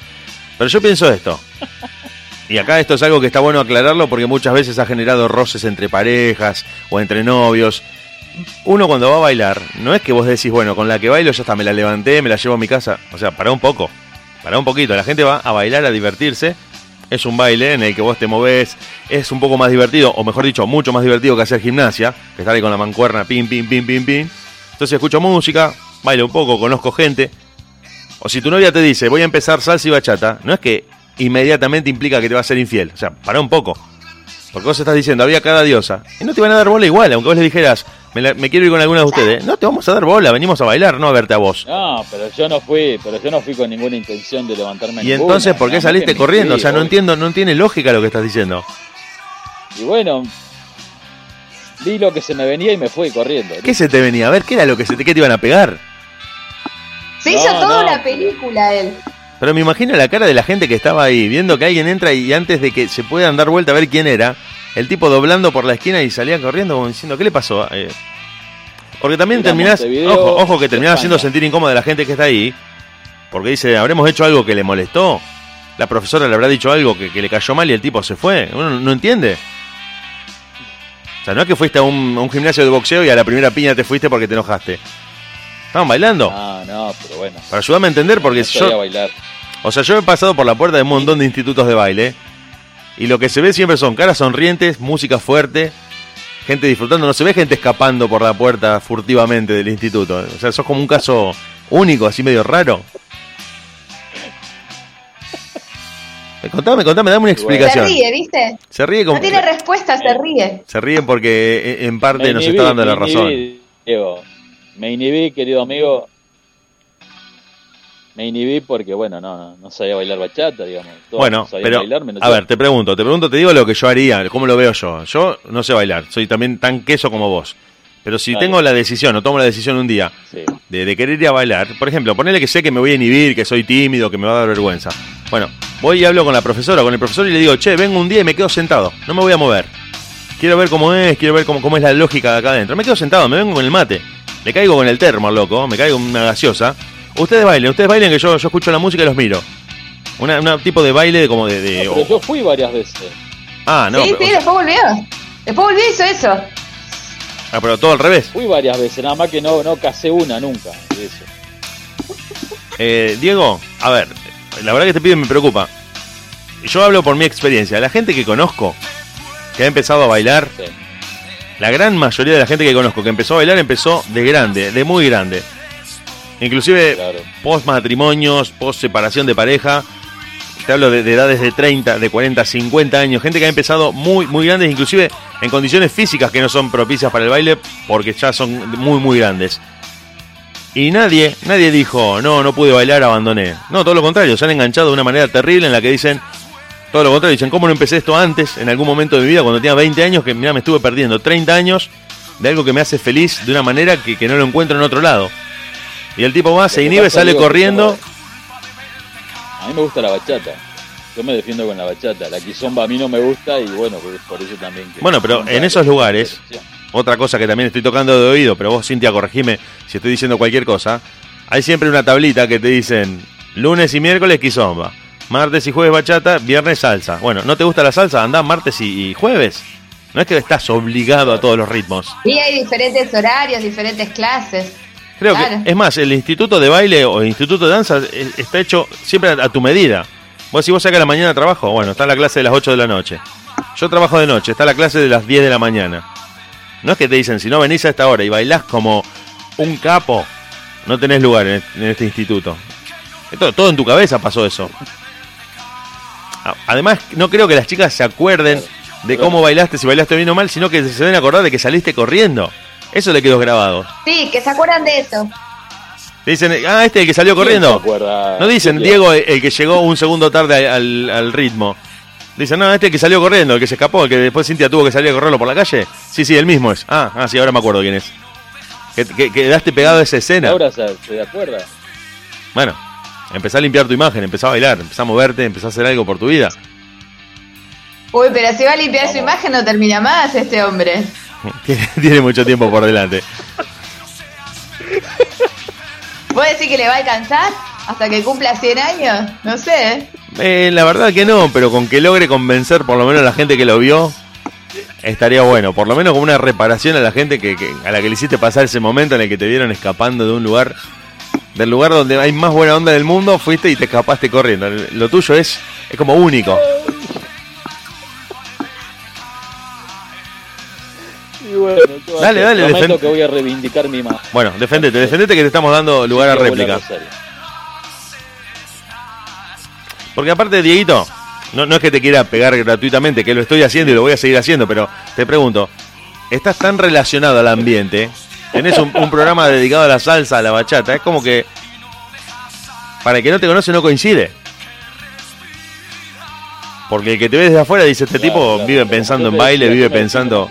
Pero yo pienso esto, y acá esto es algo que está bueno aclararlo porque muchas veces ha generado roces entre parejas o entre novios. Uno cuando va a bailar, no es que vos decís, bueno, con la que bailo ya está, me la levanté, me la llevo a mi casa. O sea, para un poco, para un poquito. La gente va a bailar, a divertirse. Es un baile en el que vos te movés, es un poco más divertido, o mejor dicho, mucho más divertido que hacer gimnasia, que estar ahí con la mancuerna, pim, pim, pim, pim, pim. Entonces escucho música, bailo un poco, conozco gente. O si tu novia te dice, voy a empezar salsa y bachata, no es que inmediatamente implica que te va a ser infiel. O sea, para un poco. Porque vos estás diciendo, había cada diosa. Y no te van a dar bola igual, aunque vos le dijeras, me, la- me quiero ir con alguna de ustedes. No te vamos a dar bola, venimos a bailar, no a verte a vos. No, pero yo no fui, pero yo no fui con ninguna intención de levantarme. Y ninguna, entonces, ¿por qué saliste corriendo? O sea, no entiendo, no tiene lógica lo que estás diciendo. Y bueno, vi lo que se me venía y me fui corriendo. ¿Qué se te venía? A ver, ¿qué era lo que se te, qué te iban a pegar? Se No, hizo toda no, una película él. Pero me imagino la cara de la gente que estaba ahí, viendo que alguien entra y antes de que se puedan dar vuelta a ver quién era, el tipo doblando por la esquina y salía corriendo como diciendo, ¿qué le pasó? Eh, porque también terminás, ojo, ojo que terminás haciendo sentir incómoda a la gente que está ahí, porque dice, ¿habremos hecho algo que le molestó? La profesora le habrá dicho algo que, que le cayó mal y el tipo se fue. Uno no, no entiende. O sea, no es que fuiste a un, a un gimnasio de boxeo y a la primera piña te fuiste porque te enojaste. Estaban bailando. Ah, no, pero bueno. Para ayudarme a entender, porque no yo, bailar. o sea, yo he pasado por la puerta de un montón de institutos de baile y lo que se ve siempre son caras sonrientes, música fuerte, gente disfrutando. No se ve gente escapando por la puerta furtivamente del instituto. O sea, sos como un caso único, así medio raro. [laughs] Eh, Contame, contame, dame una Se explicación. ríe, ¿viste? Se ríe como. No tiene respuesta, se ríe. Se ríen porque eh, en parte nos está dando la razón. Diego. Me inhibí, querido amigo. Me inhibí porque, bueno, no, no, no sabía bailar bachata, digamos. Todos Bueno, sabían pero bailar, menos a ver, te pregunto, te pregunto, te digo lo que yo haría, cómo lo veo yo. Yo no sé bailar, soy también tan queso como vos. Pero si tengo la decisión o tomo la decisión un día Sí. de, de querer ir a bailar, por ejemplo, ponele que sé que me voy a inhibir, que soy tímido, que me va a dar vergüenza. Bueno, voy y hablo con la profesora, con el profesor y le digo, che, vengo un día y me quedo sentado, no me voy a mover. Quiero ver cómo es, quiero ver cómo, cómo es la lógica de acá adentro. Me quedo sentado, me vengo con el mate. Le caigo con el termo, loco, me caigo con una gaseosa. Ustedes bailen, ustedes bailen que yo, yo escucho la música y los miro. Una, una tipo de baile de como de... de- No, pero yo fui varias veces. ah, no, sí, pero, sí, después volvió. Después volvió y hizo eso. ah, pero todo al revés. Fui varias veces, nada más que no, no casé una nunca de eso. Eh, Diego, a ver, la verdad que este pibe me preocupa. Yo hablo por mi experiencia. La gente que conozco, que ha empezado a bailar, Sí. La gran mayoría de la gente que conozco que empezó a bailar empezó de grande, de muy grande. Inclusive Claro. post matrimonios, post separación de pareja. Te hablo de, de edades de 30, de 40, 50 años. Gente que ha empezado muy, muy grandes, inclusive en condiciones físicas que no son propicias para el baile porque ya son muy, muy grandes. Y nadie, nadie dijo, no, no pude bailar, abandoné. No, todo lo contrario, se han enganchado de una manera terrible en la que dicen, todo lo contrario, dicen, ¿cómo no empecé esto antes, en algún momento de mi vida, cuando tenía 20 años, que mira, me estuve perdiendo 30 años de algo que me hace feliz de una manera que, que no lo encuentro en otro lado? Y el tipo va, se inhibe, sale corriendo. A mí me gusta la bachata. yo me defiendo con la bachata. La quizomba a mí no me gusta y bueno, por, por eso también. que- Bueno, pero en esos lugares, otra cosa que también estoy tocando de oído, pero vos, Cintia, corregime si estoy diciendo cualquier cosa. Hay siempre una tablita que te dicen lunes y miércoles quizomba, martes y jueves bachata, viernes salsa. Bueno, ¿no te gusta la salsa? Andá martes y, y jueves. No es que estás obligado a todos los ritmos. Y hay diferentes horarios, diferentes clases. Creo Claro. que, es más, el instituto de baile o el instituto de danza eh, está hecho siempre a, tu medida. Vos si vos sacas la mañana trabajo, bueno, está la clase de las 8 de la noche. Yo trabajo de noche, está la clase de las 10 de la mañana. No es que te dicen, si no venís a esta hora y bailás como un capo, no tenés lugar en, este instituto. Esto- todo en tu cabeza pasó eso. Además, no creo que las chicas se acuerden de cómo bailaste, si bailaste bien o mal, sino que se deben acordar de que saliste corriendo. Eso le quedó grabado. Sí, que se acuerdan de eso. Dicen, ah, este es el que salió corriendo. No dicen, Diego, el, el que llegó un segundo tarde al, al ritmo. Dicen, no, este es el que salió corriendo, el que se escapó, el que después Cintia tuvo que salir a correrlo por la calle. Sí, sí, el mismo es. Ah, ah sí, ahora me acuerdo quién es. Que, que- quedaste pegado a esa escena. Ahora se, se acuerda. Bueno, empezá a limpiar tu imagen, empezá a bailar, empezá a moverte, empezá a hacer algo por tu vida. Uy, pero si va a limpiar su imagen no termina más este hombre. [laughs] Tiene, tiene mucho tiempo por delante. ¿Vos decís que le va a alcanzar hasta que cumpla 100 años? No sé. ¿eh? Eh, la verdad que no, pero con que logre convencer por lo menos a la gente que lo vio, estaría bueno. Por lo menos como una reparación a la gente que, que- a la que le hiciste pasar ese momento en el que te vieron escapando de un lugar, del lugar donde hay más buena onda del mundo, fuiste y te escapaste corriendo. Lo tuyo es, es como único. Y bueno, ¿qué va a Dale, dale, Prometo defen- que voy a reivindicar mi imagen. Bueno, defendete, defendete que te estamos dando lugar a réplica. Porque aparte, Dieguito, no, no es que te quiera pegar gratuitamente, que lo estoy haciendo y lo voy a seguir haciendo, pero te pregunto, estás tan relacionado al ambiente, tenés un, un programa dedicado a la salsa, a la bachata, es como que para el que no te conoce no coincide. Porque el que te ve desde afuera dice, este tipo vive pensando en baile, vive pensando...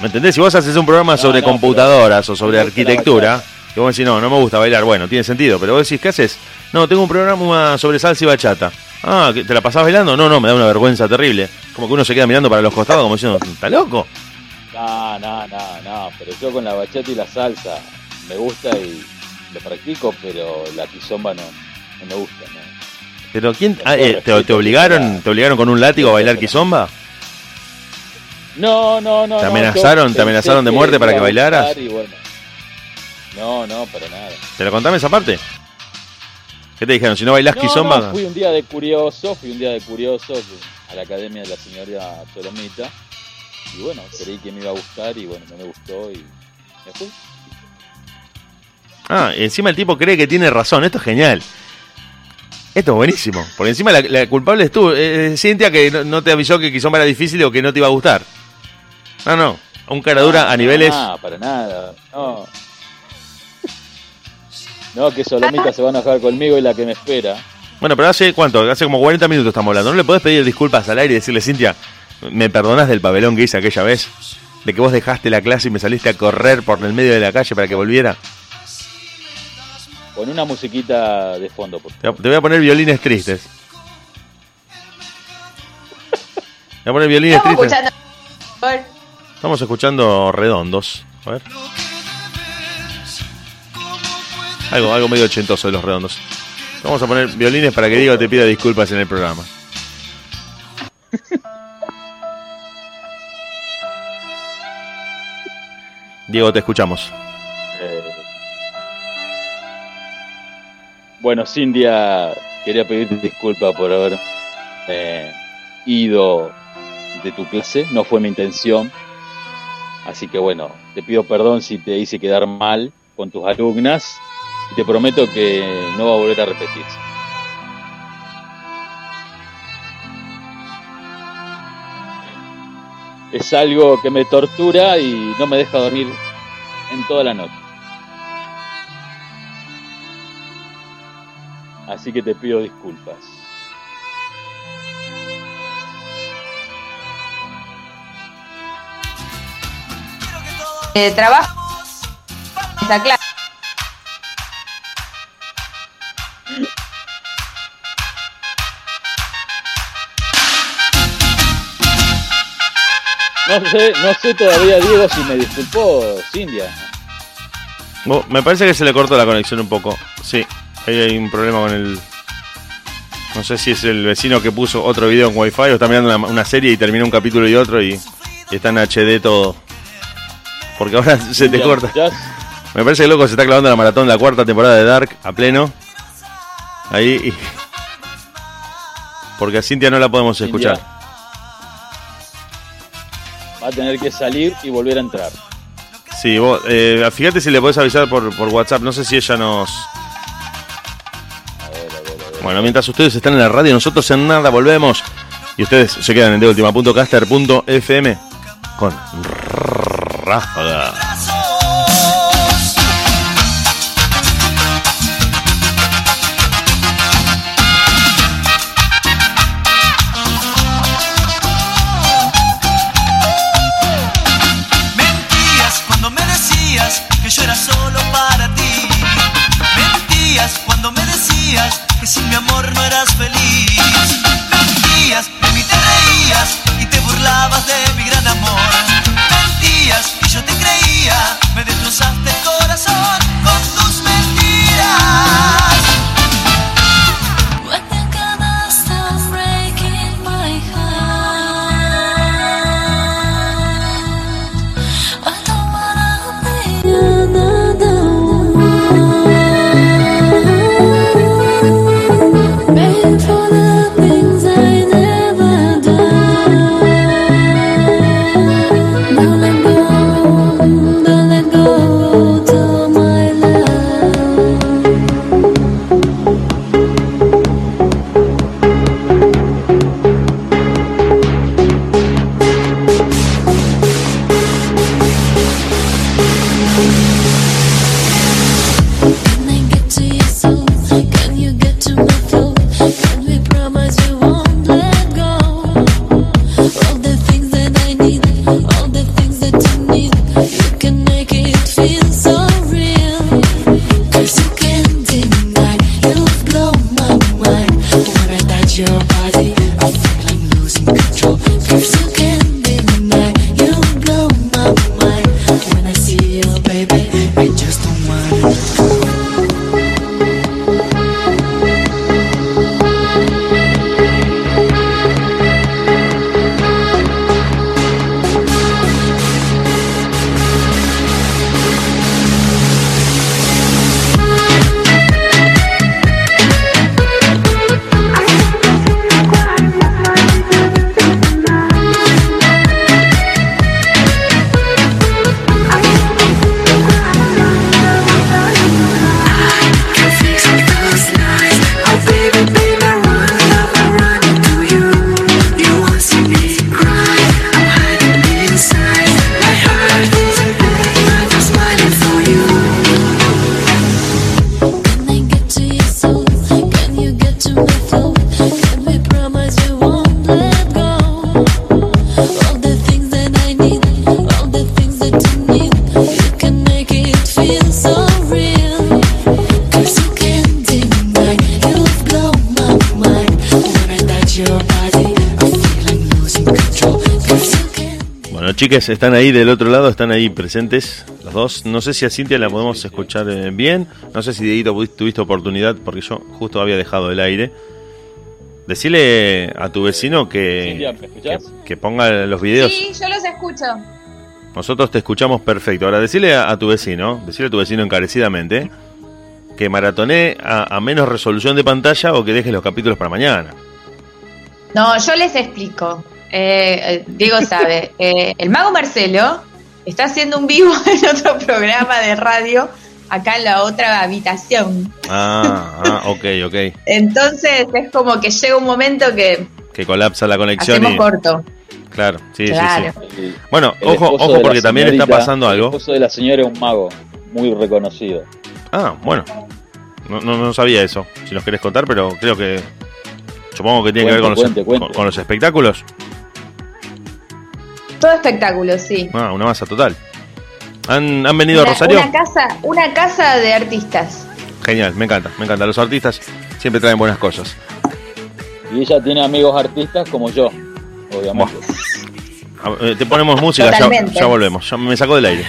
¿Me entendés? Si vos haces un programa sobre computadoras o sobre arquitectura, y vos decís, no, no me gusta bailar, bueno, tiene sentido, pero vos decís, ¿qué haces? No, tengo un programa sobre salsa y bachata. Ah, ¿que ¿te la pasás bailando? No, no, me da una vergüenza terrible. Como que uno se queda mirando para los costados como diciendo, ¿está loco? No, no, no, no, pero yo con la bachata y la salsa me gusta y lo practico, pero la quizomba no, no me gusta. ¿no? Pero ¿quién ah, eh, te, te obligaron, te obligaron con un látigo a bailar quizomba? No, no, no. ¿Te amenazaron- te amenazaron de muerte para que bailaras? bueno. No, no, para nada. ¿Te lo contame esa parte? ¿Qué te dijeron? Si no bailás No, quizomba... no, fui un día de curioso, fui un día de curioso a la academia de la señora Solomita. Y bueno, creí que me iba a gustar y bueno, no me gustó y me fui. Ah, encima el tipo cree que tiene razón, esto es genial. Esto es buenísimo, porque encima la, la culpable es tú, eh, Cintia que no, no te avisó que quizomba era difícil o que no te iba a gustar. No, no, un cara dura a niveles... No, para nada, no. No, que Solomita se va a enojar conmigo y la que me espera. Bueno, pero hace cuánto, hace como 40 minutos estamos hablando. ¿No le podés pedir disculpas al aire y decirle, Cintia, me perdonás del pabellón que hice aquella vez? De que vos dejaste la clase y me saliste a correr por el medio de la calle para que volviera. Con una musiquita de fondo, por Te te voy a poner violines tristes. Te voy a poner violines Estamos tristes. escuchando. Estamos escuchando redondos. A ver. Algo, algo medio ochentoso de los redondos. Vamos a poner violines para que Diego te pida disculpas en el programa. [laughs] Diego, te escuchamos. Eh, Bueno, Cintia, quería pedirte disculpas por haber eh, ido de tu clase, no fue mi intención. Así que bueno, te pido perdón si te hice quedar mal con tus alumnas y te prometo que no va a volver a repetirse. Es algo que me tortura y no me deja dormir en toda la noche. Así que te pido disculpas. eh, trabajo en esa No sé, no sé todavía, Diego, si me disculpó Cintia. Bo- Me parece que se le cortó la conexión un poco. Sí, ahí hay un problema con el. No sé si es el vecino que puso otro video en Wi-Fi o está mirando una, una serie y termina un capítulo y otro y, y está en HD todo. Porque ahora [laughs] se te Ya- corta. ya- Me parece que loco se está clavando la maratón de la cuarta temporada de Dark a pleno. Ahí y. [laughs] Porque a Cintia no la podemos escuchar. Va a tener que salir y volver a entrar. Sí, vos, eh, fíjate si le podés avisar por, por WhatsApp. No sé si ella nos. Bueno, mientras ustedes están en la radio, nosotros en nada volvemos. Y ustedes se quedan en deultima.caster.fm con Ráfaga. Chiques, están ahí del otro lado, están ahí presentes los dos. No sé si a Cintia la podemos escuchar eh, bien. No sé si Dieguito tuviste oportunidad, porque yo justo había dejado el aire. Decirle a tu vecino que, Cintia, ¿me escuchás? que, que ponga los videos. Sí, yo los escucho. Nosotros te escuchamos perfecto. Ahora, decirle a, a tu vecino, decirle a tu vecino encarecidamente, que maratone a, a menos resolución de pantalla o que dejes los capítulos para mañana. No, yo les explico. Eh, eh, Diego sabe. Eh, el mago Marcelo está haciendo un vivo [laughs] en otro programa de radio, acá en la otra habitación. Ah, ah, ok, ok. Entonces es como que llega un momento que Que colapsa la conexión hacemos y... corto. Claro, sí, Claro. sí, sí. Bueno, El ojo, ojo porque también está pasando El algo. esposo de la señora es un mago muy reconocido. Ah, bueno. No, no, no sabía eso, si nos querés contar, pero creo que... Supongo que tiene que ver con Cuente, los, cuente, con- con los espectáculos. Todo espectáculo, sí. Ah, una masa total. ¿Han, han venido a Una, Rosario? una casa, una casa de artistas. Genial, me encanta, me encanta. Los artistas siempre traen buenas cosas. Y ella tiene amigos artistas como yo, obviamente. A- eh, Te ponemos música, ya, volvemos. Ya me sacó del aire.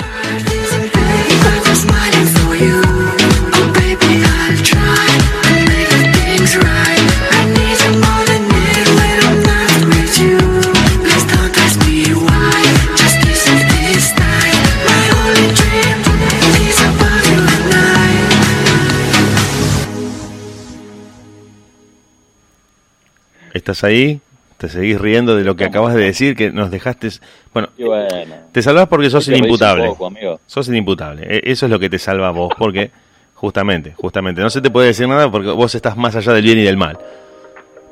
¿Estás ahí? ¿Te seguís riendo de lo que acabas de decir? Que nos dejaste... Bueno, bueno. te salvás porque sos inimputable. poco. Sos inimputable. E- Eso es lo que te salva a vos, porque justamente, justamente, no se te puede decir nada porque vos estás más allá del bien y del mal.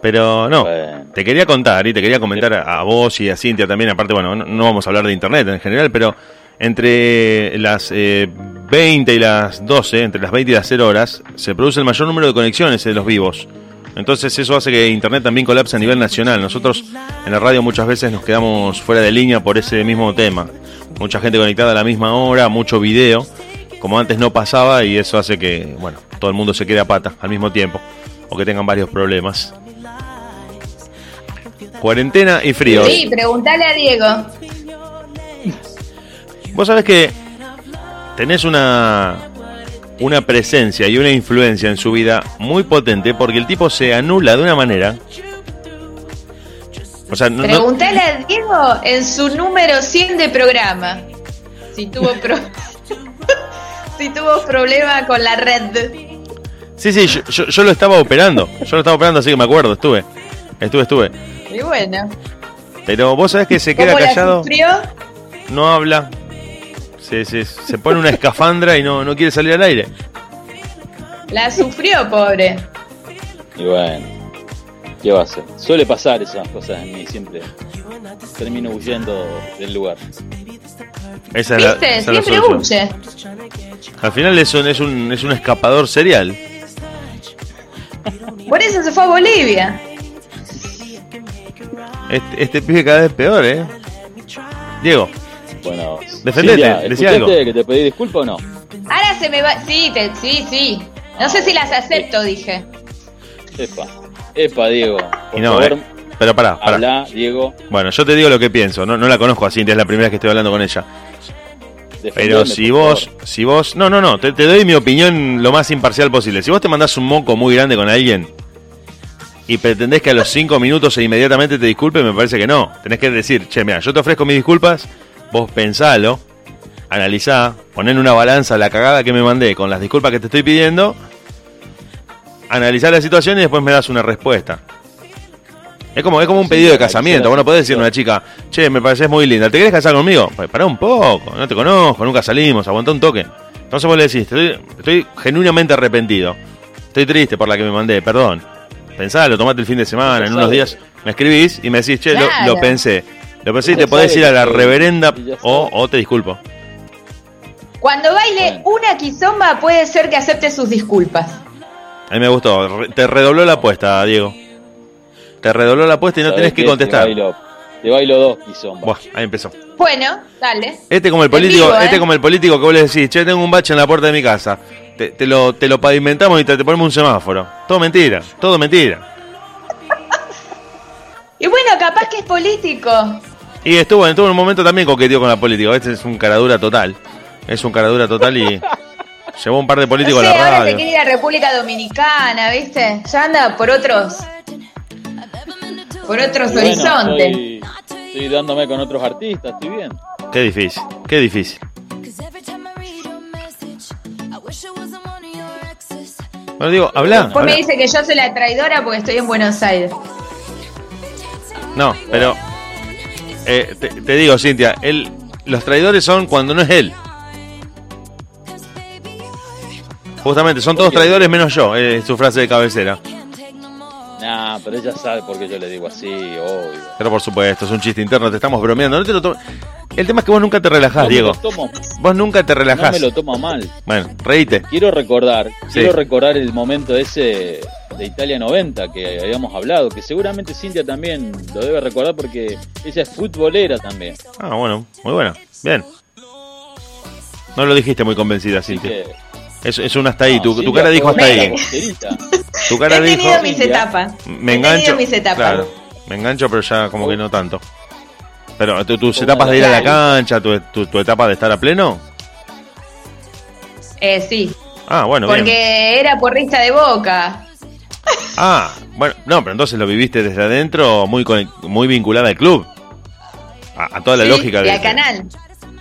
Pero no, te quería contar y te quería comentar a, a vos y a Cintia también, aparte, bueno, no, no vamos a hablar de Internet en general, pero entre las eh, 20 y las 12, entre las 20 y las 0 horas, se produce el mayor número de conexiones de los vivos. Entonces eso hace que Internet también colapse a nivel nacional. Nosotros en la radio muchas veces nos quedamos fuera de línea por ese mismo tema. Mucha gente conectada a la misma hora, mucho video, como antes no pasaba y eso hace que, bueno, todo el mundo se quede a pata al mismo tiempo o que tengan varios problemas. Cuarentena y frío. Sí, pregúntale a Diego. Vos sabés que tenés una, una presencia y una influencia en su vida muy potente porque el tipo se anula de una manera. O sea, no, no- Pregúntale a Diego en su número 100 de programa. Si tuvo pro- [laughs] si tuvo problema con la red. sí, sí, yo, yo- yo lo estaba operando. Yo lo estaba operando, así que me acuerdo, estuve. Estuve, estuve. Y bueno. Pero vos sabés que se queda ¿Cómo la callado, sufrió? no habla. Se, se, se pone una escafandra y no, no quiere salir al aire. La sufrió, pobre. Y bueno, ¿qué va a hacer? Suele pasar esas cosas en mí, siempre termino huyendo del lugar. Esa es la, esa la Siempre huye. Al final es un, es un, es un escapador serial. Por eso se fue a Bolivia. Este, este pibe cada vez peor, ¿eh? Diego, Bueno, Defendete, Silvia, decí ¿escuchaste algo. que te pedí disculpas o no? Ahora se me va. Sí, te- sí, sí. No sé si las acepto, dije. Epa, epa, Diego. Por y no, favor, ¿eh? Pero pará, pará. habla, Diego. Bueno, yo te digo lo que pienso. No, no la conozco a Cintia, es la primera vez que estoy hablando con ella. Pero si vos, si vos, no, no, no, te, te doy mi opinión lo más imparcial posible. Si vos te mandás un moco muy grande con alguien y pretendés que a los cinco minutos e inmediatamente te disculpe, me parece que no. Tenés que decir, che, mira, yo te ofrezco mis disculpas, vos pensalo, analizá, poné en una balanza la cagada que me mandé con las disculpas que te estoy pidiendo, analizá la situación y después me das una respuesta. Es como, es como un pedido de casamiento. Vos no podés decirle a una chica, che, me pareces muy linda, ¿te querés casar conmigo? Pues pará un poco, no te conozco, nunca salimos, aguantá un toque. Entonces vos le decís, estoy, estoy genuinamente arrepentido. Estoy triste por la que me mandé, perdón. Pensalo, tomate el fin de semana, en unos días me escribís y me decís, che, Claro. Lo pensé y Ya te podés ir a la reverenda o, o te disculpo. Cuando baile una quizomba, puede ser que acepte sus disculpas. A mí me gustó. Te redobló la apuesta, Diego. Te redobló la apuesta y no ¿Sabés tenés que contestar. Te bailo, te bailo dos quizombas. Buah, ahí empezó. Bueno, dale. Este como el político, vivo, ¿eh? este como el político que vos le decís, che, tengo un bache en la puerta de mi casa. Te, te lo, te lo pavimentamos y te, te ponemos un semáforo. Todo mentira, todo mentira. [laughs] Y bueno, capaz que es político. Y estuvo, estuvo en un momento también coqueteó con la política. Este es un caradura total. Es un caradura total y [laughs] llevó un par de No políticos sé, a la ahora se radio. quiere ir a República Dominicana, ¿viste? Ya anda por otros. Por otros bueno, horizontes. estoy, estoy dándome con otros artistas, estoy bien. Qué difícil, qué difícil. Bueno, digo, habla. Después me habla. dice que yo soy la traidora porque estoy en Buenos Aires. No, pero eh, te, te digo, Cintia, él, los traidores son cuando no es él. Justamente, son todos traidores menos yo, es su frase de cabecera. Nah, pero ella sabe por qué yo le digo así, obvio. Pero por supuesto, es un chiste interno, te estamos bromeando. No te lo to- El tema es que vos nunca te relajás, No Diego. tomo, Vos nunca te no relajás. me lo tomo mal. Bueno, reíte. Quiero recordar, Sí. quiero recordar el momento ese de Italia 90 que habíamos hablado, que seguramente Cintia también lo debe recordar porque ella es futbolera también. Ah, bueno, muy buena. Bien. No lo dijiste muy convencida, Cintia. que, Es, es un hasta ahí. no, Tu, tu cara dijo hasta ahí. Tu cara He dijo. tenido mis etapas. Me He engancho. tenido mis etapas. Claro, me engancho, pero ya como que no tanto. Pero tu- tus etapas de ir a la cancha, tu, tu- tu etapa de estar a pleno. Eh, sí, Ah, bueno, porque bien. era porrista de boca. Ah, bueno, no, pero entonces lo viviste desde adentro muy muy vinculada al club. A, a toda la Sí, lógica y de. al canal.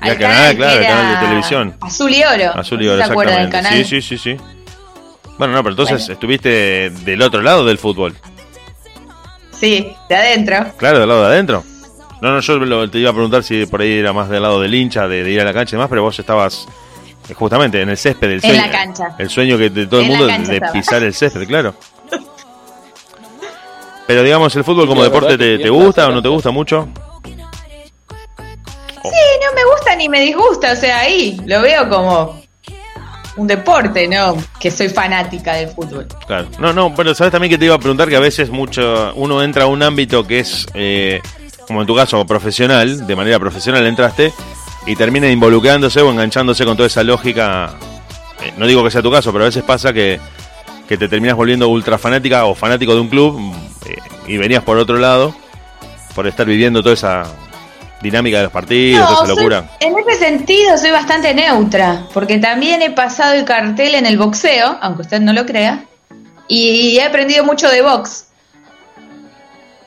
Al canal, claro, el canal de televisión. Azul y oro. Azul y ¿No oro, ¿Se acuerdan del exactamente. canal? Sí, sí, sí, sí. Bueno, no, pero entonces Bueno. estuviste del otro lado del fútbol. Sí, de adentro. Claro, del lado de adentro. No, no, yo lo- te iba a preguntar si por ahí era más del lado del hincha, de, de ir a la cancha y demás, pero vos estabas eh, justamente en el césped del En sueño. la cancha. El sueño que de todo el En mundo de estaba. pisar el césped, claro. [laughs] Pero digamos, el fútbol como deporte, ¿te, te gusta o no te gusta mucho? Sí, no me gusta ni me disgusta, o sea, ahí lo veo como un deporte, ¿no? Que soy fanática del fútbol. Claro. No, no, pero sabes también que te iba a preguntar que a veces mucho uno entra a un ámbito que es, eh, como en tu caso, profesional, de manera profesional entraste, y termina involucrándose o enganchándose con toda esa lógica. eh, no digo que sea tu caso, pero a veces pasa que, que te terminas volviendo ultra fanática o fanático de un club eh, y venías por otro lado por estar viviendo toda esa dinámica de los partidos, toda esa soy- locura. en ese sentido soy bastante neutra, porque también he pasado el cartel en el boxeo, aunque usted no lo crea, y he aprendido mucho de box.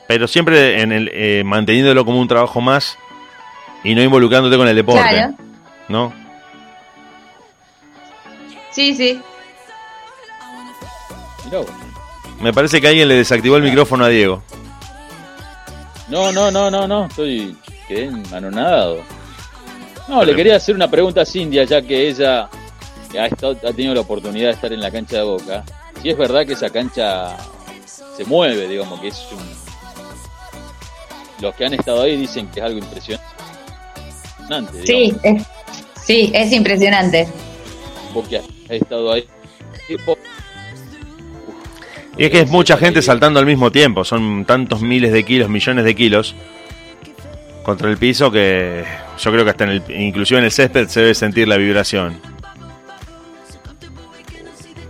Pero siempre en el, eh, manteniéndolo como un trabajo más y no involucrándote con el deporte. Claro. ¿No? Sí, sí. Me parece que alguien le desactivó el micrófono a Diego. No, no, no, no, no, estoy quedé anonadado. No, le quería hacer una pregunta a Cindia, ya que ella ha, estado, ha tenido la oportunidad de estar en la cancha de Boca. Si es verdad que esa cancha se mueve, digamos, que es un... Los que han estado ahí dicen que es algo impresionante. Sí, es, sí, es impresionante. Vos que has estado ahí. Y es que es mucha gente saltando al mismo tiempo. Son tantos miles de kilos, millones de kilos contra el piso que yo creo que hasta en el, inclusive en el césped se debe sentir la vibración.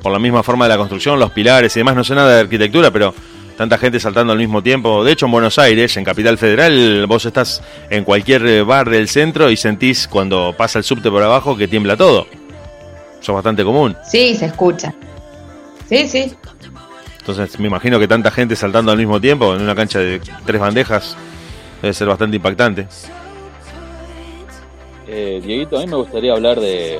Por la misma forma de la construcción, los pilares y demás. No sé nada de arquitectura, pero tanta gente saltando al mismo tiempo. De hecho, en Buenos Aires, en Capital Federal, vos estás en cualquier bar del centro y sentís cuando pasa el subte por abajo que tiembla todo. Eso es bastante común. Sí, se escucha. Sí, sí. Entonces me imagino que tanta gente saltando al mismo tiempo en una cancha de tres bandejas debe ser bastante impactante. eh, Dieguito, a mí me gustaría hablar de,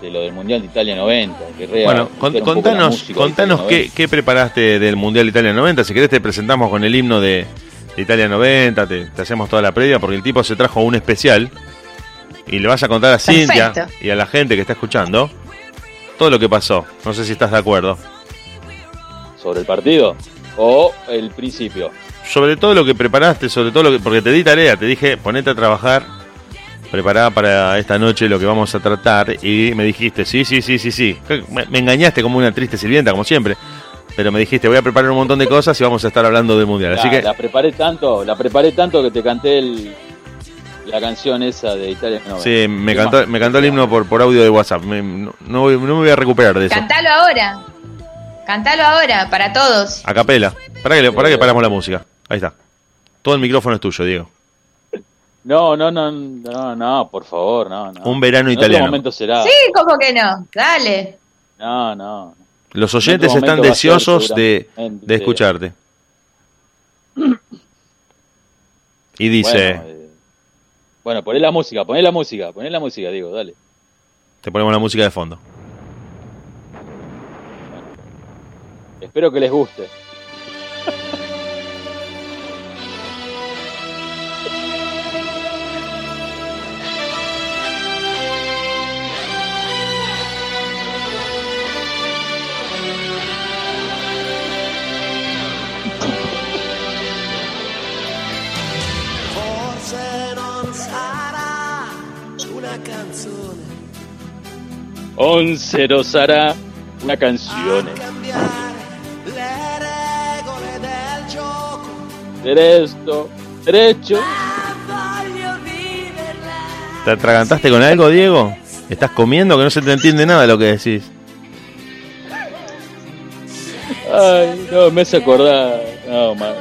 de lo del Mundial de Italia 90. Querría Bueno, con- contanos, de contanos qué, 90. qué preparaste del Mundial Italia 90. Si querés te presentamos con el himno de, de Italia 90, te, te hacemos toda la previa porque el tipo se trajo un especial y le vas a contar a Cintia Perfecto. y a la gente que está escuchando todo lo que pasó. No sé si estás de acuerdo. ¿Sobre el partido? ¿O el principio? Sobre todo lo que preparaste, sobre todo lo que. Porque te di tarea, te dije, ponete a trabajar, preparada para esta noche lo que vamos a tratar, y me dijiste, sí, sí, sí, sí, sí. Me, me engañaste como una triste sirvienta, como siempre. Pero me dijiste, voy a preparar un montón de cosas y vamos a estar hablando del mundial. Así la, que. la preparé tanto, la preparé tanto que te canté el, la canción esa de Italia 90. Sí, me ¿Qué cantó, más? me cantó el himno por, por audio de WhatsApp. Me- no, no voy, no me voy a recuperar de eso. Cantalo ahora. Cantalo ahora, para todos. A capela. Para que, pará que paramos la música. Ahí está. Todo el micrófono es tuyo, Diego. No, no, no, no, no, por favor, no, no. Un verano En otro italiano. momento será. Sí, como que no. Dale. No, no. Los oyentes están ser, deseosos de, de escucharte. Y dice, Bueno, eh, bueno, poné la música, poné la música, poné la música, digo, dale. te ponemos la música de fondo. Espero que les guste. 11 no sarà una gioco. Derecho, derecho. ¿Te atragantaste con algo, Diego? ¿Estás comiendo que no se te entiende nada de lo que decís? Ay, no, me hace acordar. No, man.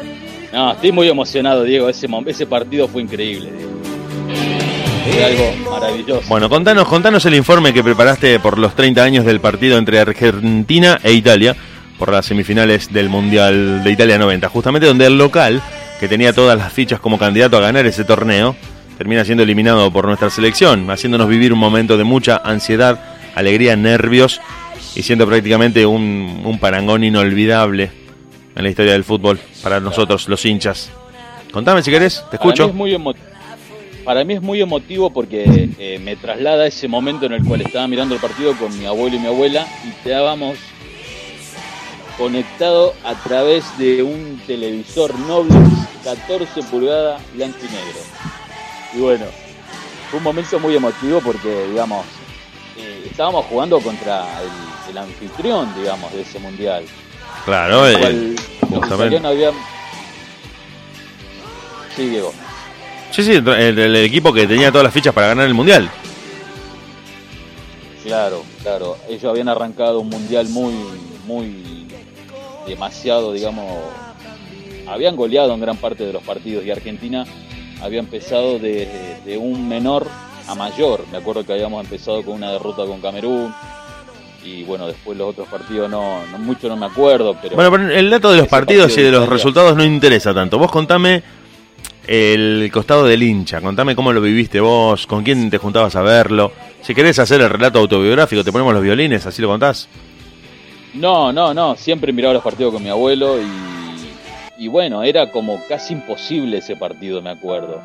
No, estoy muy emocionado, Diego. Ese, ese partido fue increíble, Diego. Fue algo maravilloso. Bueno, contanos, contanos el informe que preparaste por los 30 años del partido entre Argentina e Italia por las semifinales del Mundial de Italia 90, justamente donde el local, que tenía todas las fichas como candidato a ganar ese torneo, termina siendo eliminado por nuestra selección, haciéndonos vivir un momento de mucha ansiedad, alegría, nervios y siendo prácticamente un, un parangón inolvidable en la historia del fútbol para nosotros, los hinchas. Contame si querés, te Para mí escucho. es muy emo- Para mí es muy emotivo porque eh, me traslada a ese momento en el cual estaba mirando el partido con mi abuelo y mi abuela y estábamos conectados a través de un televisor Noblex 14 pulgadas blanco y negro. Y bueno, fue un momento muy emotivo porque, digamos, eh, estábamos jugando contra el, el anfitrión, digamos, de ese mundial. Claro, El los justamente. habían... Sí, Diego. Sí, sí, el, el equipo que tenía todas las fichas para ganar el Mundial. Claro, claro. Ellos habían arrancado un mundial muy, muy demasiado, digamos. Habían goleado en gran parte de los partidos y Argentina había empezado de, de un menor a mayor. Me acuerdo que habíamos empezado con una derrota con Camerún y bueno, después los otros partidos no, no mucho no me acuerdo, pero Bueno, pero el dato de los partidos partido y de los resultados no interesa tanto. Vos contame el costado del hincha, contame cómo lo viviste vos, con quién te juntabas a verlo. Si querés hacer el relato autobiográfico, te ponemos los violines, así lo contás. No, no, no, siempre miraba los partidos con mi abuelo y, y bueno, era como casi imposible ese partido, me acuerdo.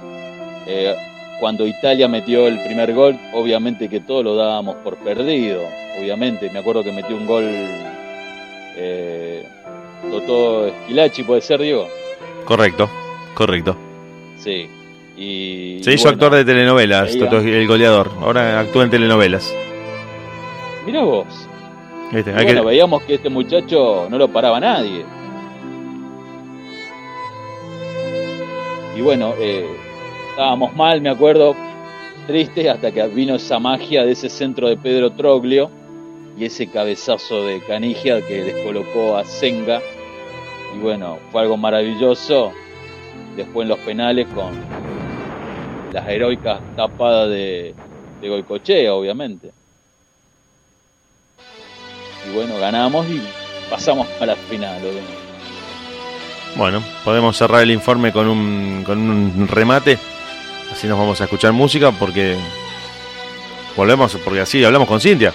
Eh, cuando Italia metió el primer gol, obviamente que todos lo dábamos por perdido, obviamente. Me acuerdo que metió un gol eh, Totó Esquilachi, ¿puede ser, Diego? Correcto, correcto. Sí. Y, Se y hizo bueno, actor de telenovelas, el goleador. Ahora actúa en telenovelas. Mirá vos. Hay bueno, que- veíamos que este muchacho no lo paraba nadie. Y bueno, eh, estábamos mal, me acuerdo, tristes, hasta que vino esa magia de ese centro de Pedro Troglio y ese cabezazo de Canigia que descolocó a Senga. Y bueno, fue algo maravilloso. Después en los penales con las heroicas tapadas de, de Goicochea, obviamente. Y bueno, ganamos y pasamos a la final. obviamente. Bueno, podemos cerrar el informe con un, con un remate. Así nos vamos a escuchar música porque volvemos, porque así hablamos con Cintia.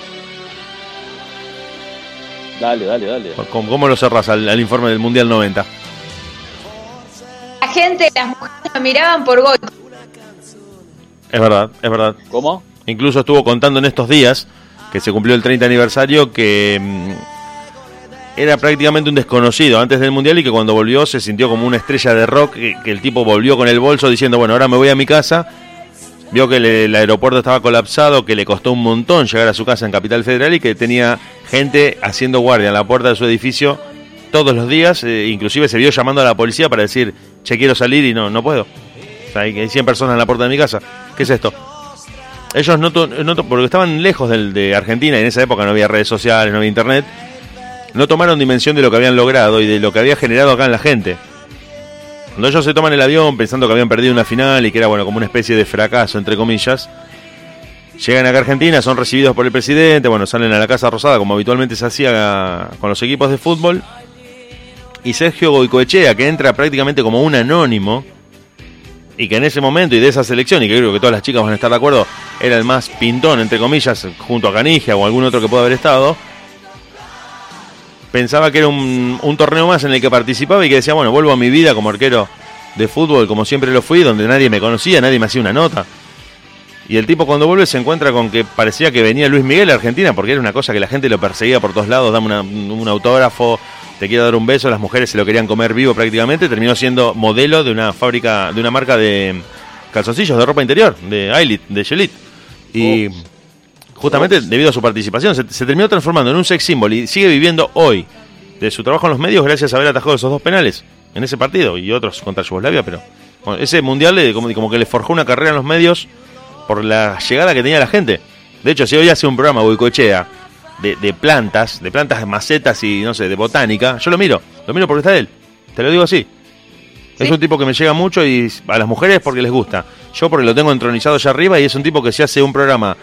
Dale, dale, dale. ¿Cómo, cómo lo cerras al, al informe del Mundial 90? La gente, las mujeres me miraban por gol. Es verdad, es verdad. ¿Cómo? Incluso estuvo contando en estos días que se cumplió el 30 aniversario que mm, era prácticamente un desconocido antes del Mundial y que cuando volvió se sintió como una estrella de rock, que, que el tipo volvió con el bolso diciendo, bueno, ahora me voy a mi casa. Vio que le- el aeropuerto estaba colapsado, que le costó un montón llegar a su casa en Capital Federal y que tenía gente haciendo guardia en la puerta de su edificio todos los días. eh, inclusive se vio llamando a la policía para decir, che, quiero salir y no, no puedo. O sea, hay hay 100 personas en la puerta de mi casa. ¿Qué es esto? Ellos no, to- porque estaban lejos del, de Argentina y en esa época no había redes sociales, no había internet, no tomaron dimensión de lo que habían logrado y de lo que había generado acá en la gente. Cuando ellos se toman el avión pensando que habían perdido una final y que era bueno como una especie de fracaso, entre comillas, llegan acá a Argentina, son recibidos por el presidente, bueno, salen a la Casa Rosada como habitualmente se hacía con los equipos de fútbol. Y Sergio Goicoechea, que entra prácticamente como un anónimo, y que en ese momento y de esa selección, y que creo que todas las chicas van a estar de acuerdo, era el más pintón, entre comillas, junto a Canigia o algún otro que pueda haber estado, pensaba que era un, un torneo más en el que participaba y que decía, bueno, vuelvo a mi vida como arquero de fútbol, como siempre lo fui, donde nadie me conocía, nadie me hacía una nota. Y el tipo cuando vuelve se encuentra con que parecía que venía Luis Miguel a Argentina, porque era una cosa que la gente lo perseguía por todos lados, dame una- un autógrafo, te quiero dar un beso, las mujeres se lo querían comer vivo prácticamente, terminó siendo modelo de una fábrica, de una marca de calzoncillos de ropa interior, de Ailit, de Shelit. Y justamente debido a su participación se, se terminó transformando en un sex symbol y sigue viviendo hoy de su trabajo en los medios gracias a haber atajado esos dos penales en ese partido y otros contra Yugoslavia, pero bueno, ese mundial le- como, como que le forjó una carrera en los medios por la llegada que tenía la gente. De hecho, si hoy hace un programa Boicochea de, de plantas, de plantas de macetas y no sé, de botánica, yo lo miro, lo miro porque está él. Te lo digo así. Es un tipo que me llega mucho y a las mujeres porque les gusta. Yo porque lo tengo entronizado allá arriba y es un tipo que si hace un programa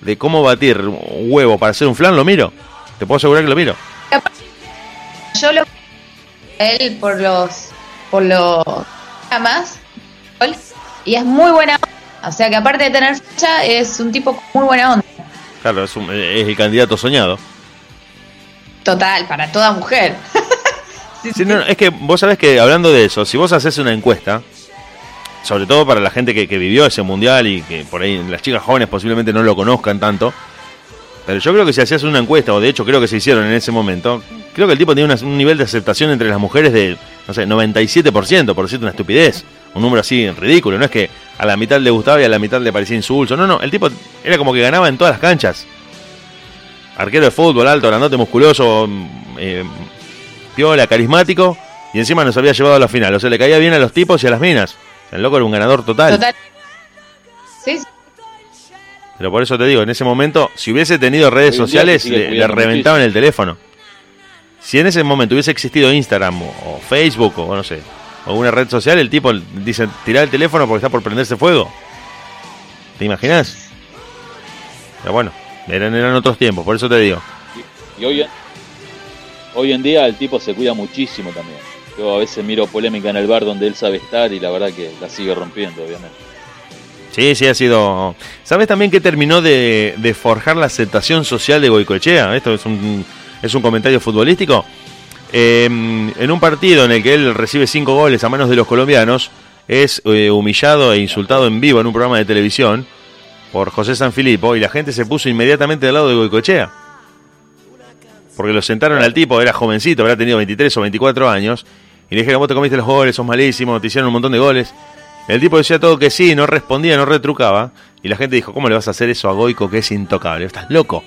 de cómo batir un huevo para hacer un flan, lo miro. Te puedo asegurar que lo miro. Yo lo él por los por los más y es muy buena onda. O sea que aparte de tener fecha, es un tipo con muy buena onda. Claro, es, un- es el candidato soñado. Total, para toda mujer. [laughs] Sí, no, es que vos sabés que hablando de eso, si vos haces una encuesta, sobre todo para la gente que, que vivió ese mundial y que por ahí las chicas jóvenes posiblemente no lo conozcan tanto, pero yo creo que si hacías una encuesta, o de hecho creo que se hicieron en ese momento, creo que el tipo tenía una- un nivel de aceptación entre las mujeres de, no sé, 97%, por decirte una estupidez, un número así ridículo, no es que a la mitad le gustaba y a la mitad le parecía insulso, no, no, el tipo era como que ganaba en todas las canchas. Arquero de fútbol, alto, grandote, musculoso, mm, eh, piola, carismático, y encima nos había llevado a la final. O sea, le caía bien a los tipos y a las minas. El loco era un ganador total. Total. Sí, sí. Pero por eso te digo, en ese momento, si hubiese tenido redes sociales, le, reventaban el teléfono. Si en ese momento hubiese existido Instagram o, o Facebook o no sé, o alguna red social, el tipo dice, tirar el teléfono porque está por prenderse fuego. ¿Te imaginas? Pero bueno, eran, eran otros tiempos, por eso te digo. Y hoy, hoy en día el tipo se cuida muchísimo también. Yo a veces miro polémica en el bar donde él sabe estar y la verdad que la sigue rompiendo, obviamente. Sí, sí, ha sido. ¿Sabes también que terminó de, de forjar la aceptación social de Goicoechea? Esto es un, es un comentario futbolístico. Eh, en un partido en el que él recibe cinco goles a manos de los colombianos, es eh, humillado e insultado en vivo en un programa de televisión por José Sanfilippo y la gente se puso inmediatamente al lado de Goicoechea. Porque lo sentaron al tipo, era jovencito, habrá tenido 23 o 24 años, y le dijeron, vos te comiste los goles, sos malísimo, te hicieron un montón de goles. El tipo decía todo que sí, no respondía, no retrucaba. Y la gente dijo, ¿cómo le vas a hacer eso a Goico que es intocable? Estás loco.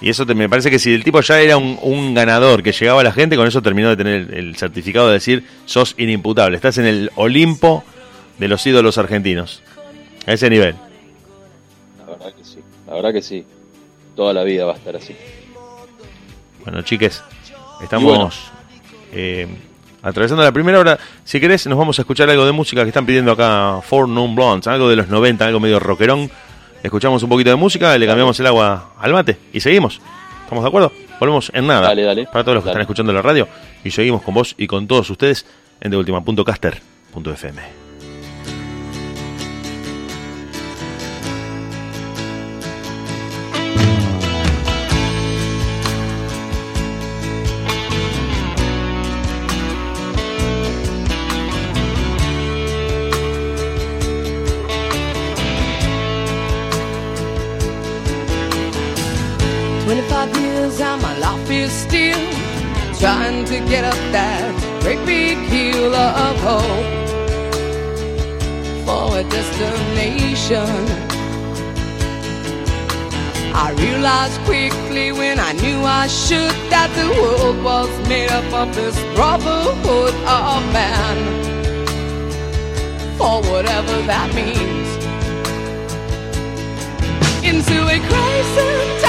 Y eso te- me parece que si el tipo ya era un, un ganador que llegaba a la gente, con eso terminó de tener el, certificado de decir, sos inimputable. Estás en el Olimpo de los ídolos argentinos. A ese nivel. La verdad que sí, la verdad que sí. Toda la vida va a estar así. Bueno, chiques, estamos bueno. eh, atravesando la primera hora. Si querés, nos vamos a escuchar algo de música que están pidiendo acá Four Non Blondes, algo de los 90, algo medio rockerón. Escuchamos un poquito de música, le cambiamos el agua al mate y seguimos. ¿Estamos de acuerdo? Volvemos en nada. Dale, dale. Para todos los que Dale. están escuchando la radio. Y seguimos con vos y con todos ustedes en deultima.caster.fm. should that the world was made up of this brotherhood of man. For whatever that means into a crisis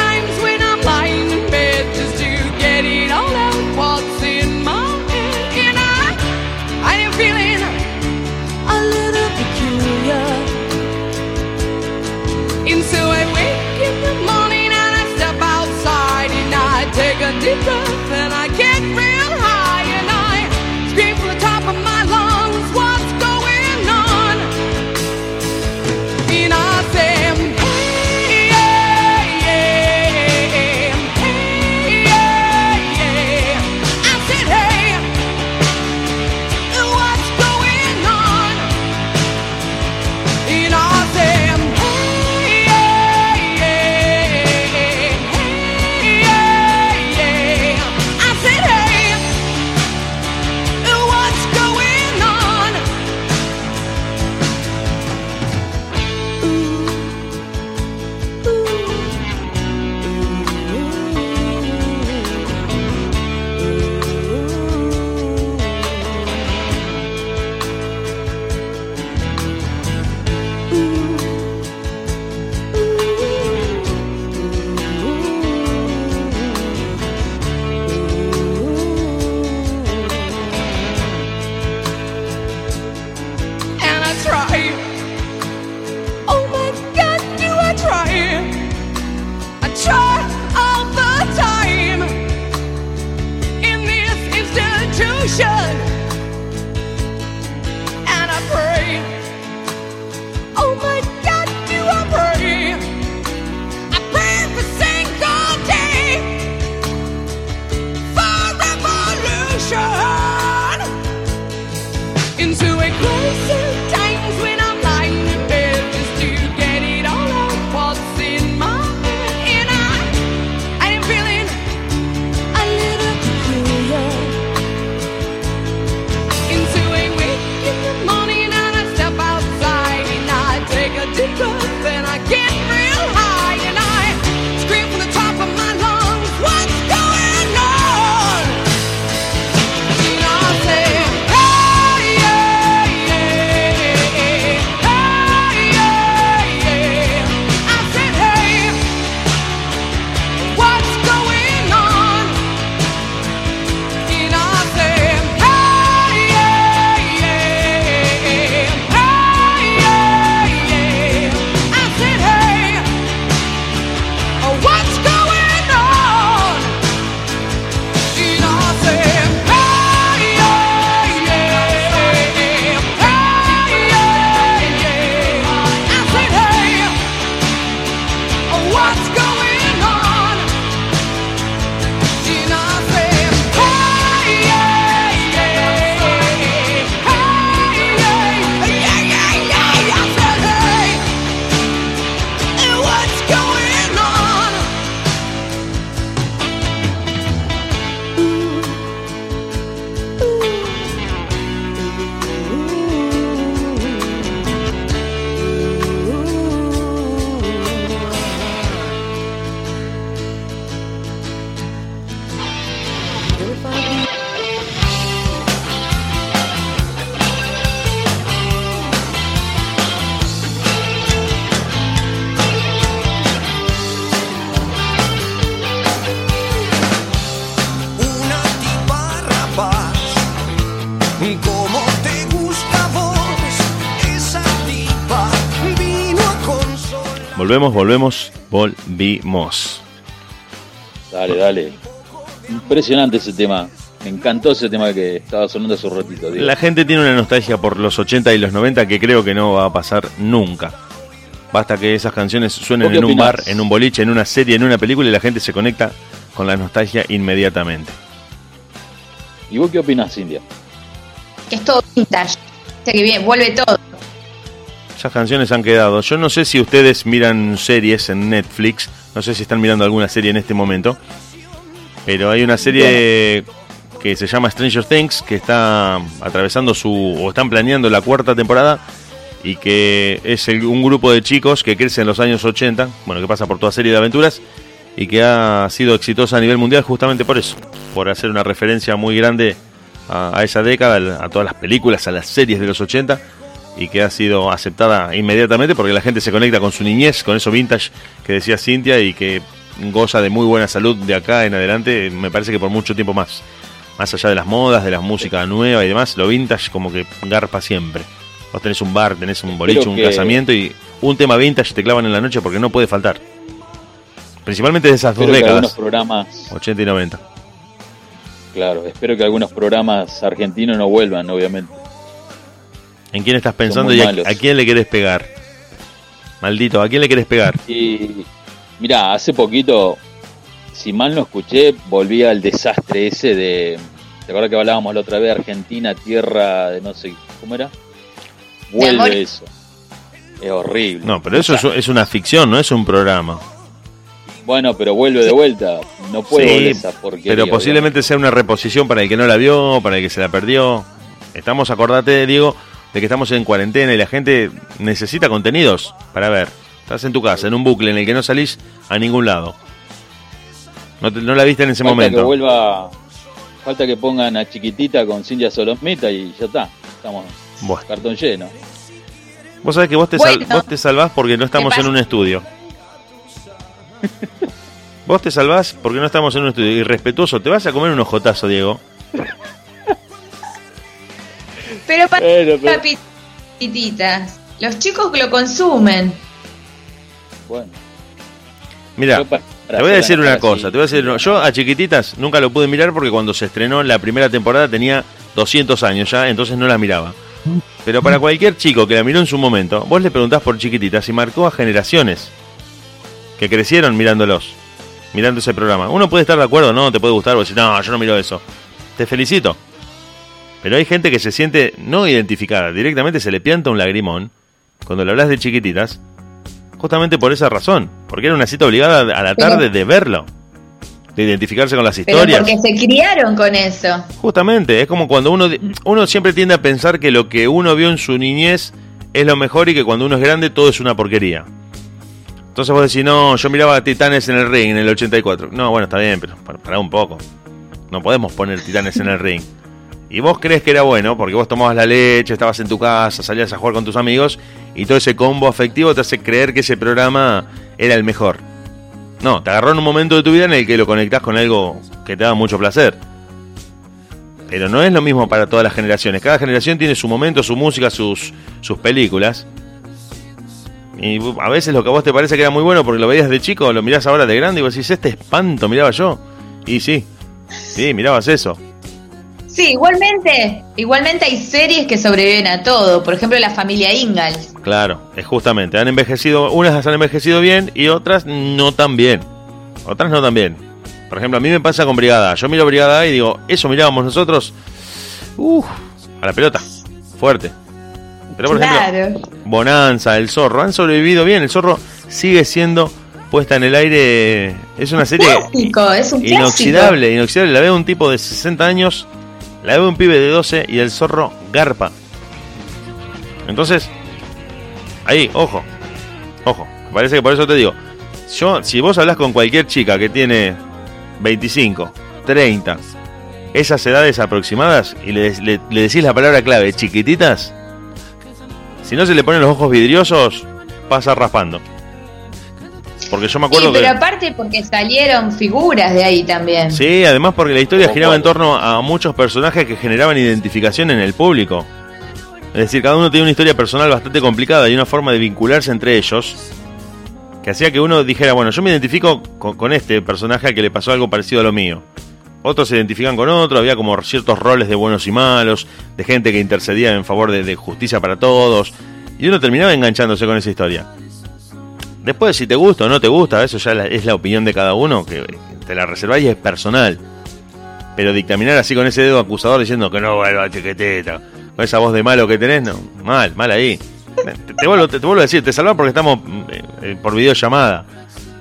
Volvemos, volvemos, volvimos. Dale, dale. Impresionante ese tema. Me encantó ese tema que estaba sonando hace un ratito. La gente tiene una nostalgia por los 80 y los 90 que creo que no va a pasar nunca. Basta que esas canciones suenen ¿Vos qué en un bar, en un boliche, en una serie, en una película y la gente se conecta con la nostalgia inmediatamente. ¿Y vos qué opinás, Cintia? Que es todo vintage. Viste que bien, vuelve todo. Esas canciones han quedado. Yo no sé si ustedes miran series en Netflix, no sé si están mirando alguna serie en este momento, pero hay una serie que se llama Stranger Things que está atravesando su o están planeando la cuarta temporada y que es un grupo de chicos que crece en los años 80, bueno, que pasa por toda serie de aventuras y que ha sido exitosa a nivel mundial justamente por eso, por hacer una referencia muy grande a esa década, a todas las películas, a las series de los 80 y que ha sido aceptada inmediatamente porque la gente se conecta con su niñez, con eso vintage que decía Cintia y que goza de muy buena salud de acá en adelante, me parece que por mucho tiempo más. Más allá de las modas, de la música nueva y demás, lo vintage como que garpa siempre. Vos tenés un bar, tenés un boliche, un que- casamiento y un tema vintage te clavan en la noche porque no puede faltar. Principalmente de esas dos Espero décadas, programas, 80 y 90. claro, espero que algunos programas argentinos no vuelvan, obviamente. ¿En quién estás pensando y a, quién le querés pegar? Maldito, ¿a quién le querés pegar? Y mira, hace poquito, si mal no escuché, volví al desastre ese de. ¿Te acuerdas que hablábamos la otra vez? Argentina, tierra de no sé. ¿Cómo era? amor. Vuelve eso. Es horrible. No, pero eso es, es una ficción, no es un programa. Bueno, pero vuelve de vuelta. No puedo Sí, esa pero posiblemente sea una reposición para el que no la vio, para el que se la perdió. Estamos, acordate, Diego, de que estamos en cuarentena y la gente necesita contenidos para ver. Estás en tu casa, en un bucle en el que no salís a ningún lado. No, te- no la viste en ese Falta que momento. vuelva. Falta que pongan a Chiquitita con Cintia Solomita y ya está. Estamos Bueno. cartón lleno. Vos sabés que vos te, sal- Bueno. vos te salvás porque no estamos ¿Qué en un estudio. [laughs] vos te salvás porque no estamos en un estudio. Irrespetuoso, te vas a comer un ojotazo, Diego. Pero para Bueno, pero- papititas, los chicos lo consumen. Bueno. Mira, te voy a decir una cosa, te voy a decir, yo a chiquititas nunca lo pude mirar porque cuando se estrenó la primera temporada tenía 200 años ya, entonces no la miraba. Pero para cualquier chico que la miró en su momento, vos le preguntás por chiquititas y marcó a generaciones que crecieron mirándolos, mirando ese programa. Uno puede estar de acuerdo, no, te puede gustar, vos decís, no, yo no miro eso. Te felicito. Pero hay gente que se siente no identificada, directamente se le pianta un lagrimón cuando le hablas de chiquititas, justamente por esa razón, porque era una cita obligada a la Pero- tarde de verlo, de identificarse con las Pero historias. porque se criaron con eso. Justamente, es como cuando uno, uno siempre tiende a pensar que lo que uno vio en su niñez es lo mejor y que cuando uno es grande todo es una porquería. Entonces vos decís, no, yo miraba a Titanes en el ring en el 84. No, bueno, está bien, pero para, pará un poco. No podemos poner Titanes en el ring. Y vos crees que era bueno porque vos tomabas la leche, estabas en tu casa, salías a jugar con tus amigos y todo ese combo afectivo te hace creer que ese programa era el mejor. No, te agarró en un momento de tu vida en el que lo conectás con algo que te da mucho placer. Pero no es lo mismo para todas las generaciones. Cada generación tiene su momento, su música, sus, sus películas. Y a veces lo que a vos te parece que era muy bueno porque lo veías de chico, lo mirás ahora de grande y vos decís, este espanto miraba yo. Y sí, sí, mirabas eso. Sí, igualmente, igualmente hay series que sobreviven a todo. Por ejemplo, la familia Ingalls. Claro, es justamente. Han envejecido, unas han envejecido bien y otras no tan bien. Otras no tan bien. Por ejemplo, a mí me pasa con Brigada. Yo miro Brigada y digo, eso mirábamos nosotros. Uf, a la pelota. Fuerte. Pero por ejemplo, claro. Bonanza, El Zorro, han sobrevivido bien. El Zorro sigue siendo puesta en el aire. Es una serie Clásico, es un inoxidable, inoxidable. La ve un tipo de 60 años, la ve un pibe de 12 y el zorro garpa. Entonces, ahí, ojo, ojo. Parece que por eso te digo. Yo, si vos hablas con cualquier chica que tiene 25, 30, esas edades aproximadas y le, le- le decís la palabra clave, chiquititas, si no se le ponen los ojos vidriosos, pasa raspando. Porque yo me Sí, acuerdo pero que... aparte porque salieron figuras de ahí también. Sí, además porque la historia giraba en torno a muchos personajes que generaban identificación en el público. Es decir, cada uno tiene una historia personal bastante complicada y una forma de vincularse entre ellos que hacía que uno dijera, bueno, yo me identifico con, con este personaje al que le pasó algo parecido a lo mío. Otros se identifican con otro, había como ciertos roles de buenos y malos, de gente que intercedía en favor de, de justicia para todos, y uno terminaba enganchándose con esa historia. Después, si te gusta o no te gusta, eso ya la- es la opinión de cada uno, que te la reserváis y es personal. Pero dictaminar así con ese dedo acusador diciendo que no vuelva chiquitita, con esa voz de malo que tenés, no, mal, mal ahí. Te, te vuelvo, te, te vuelvo a decir, te salvás porque estamos eh, eh, por videollamada.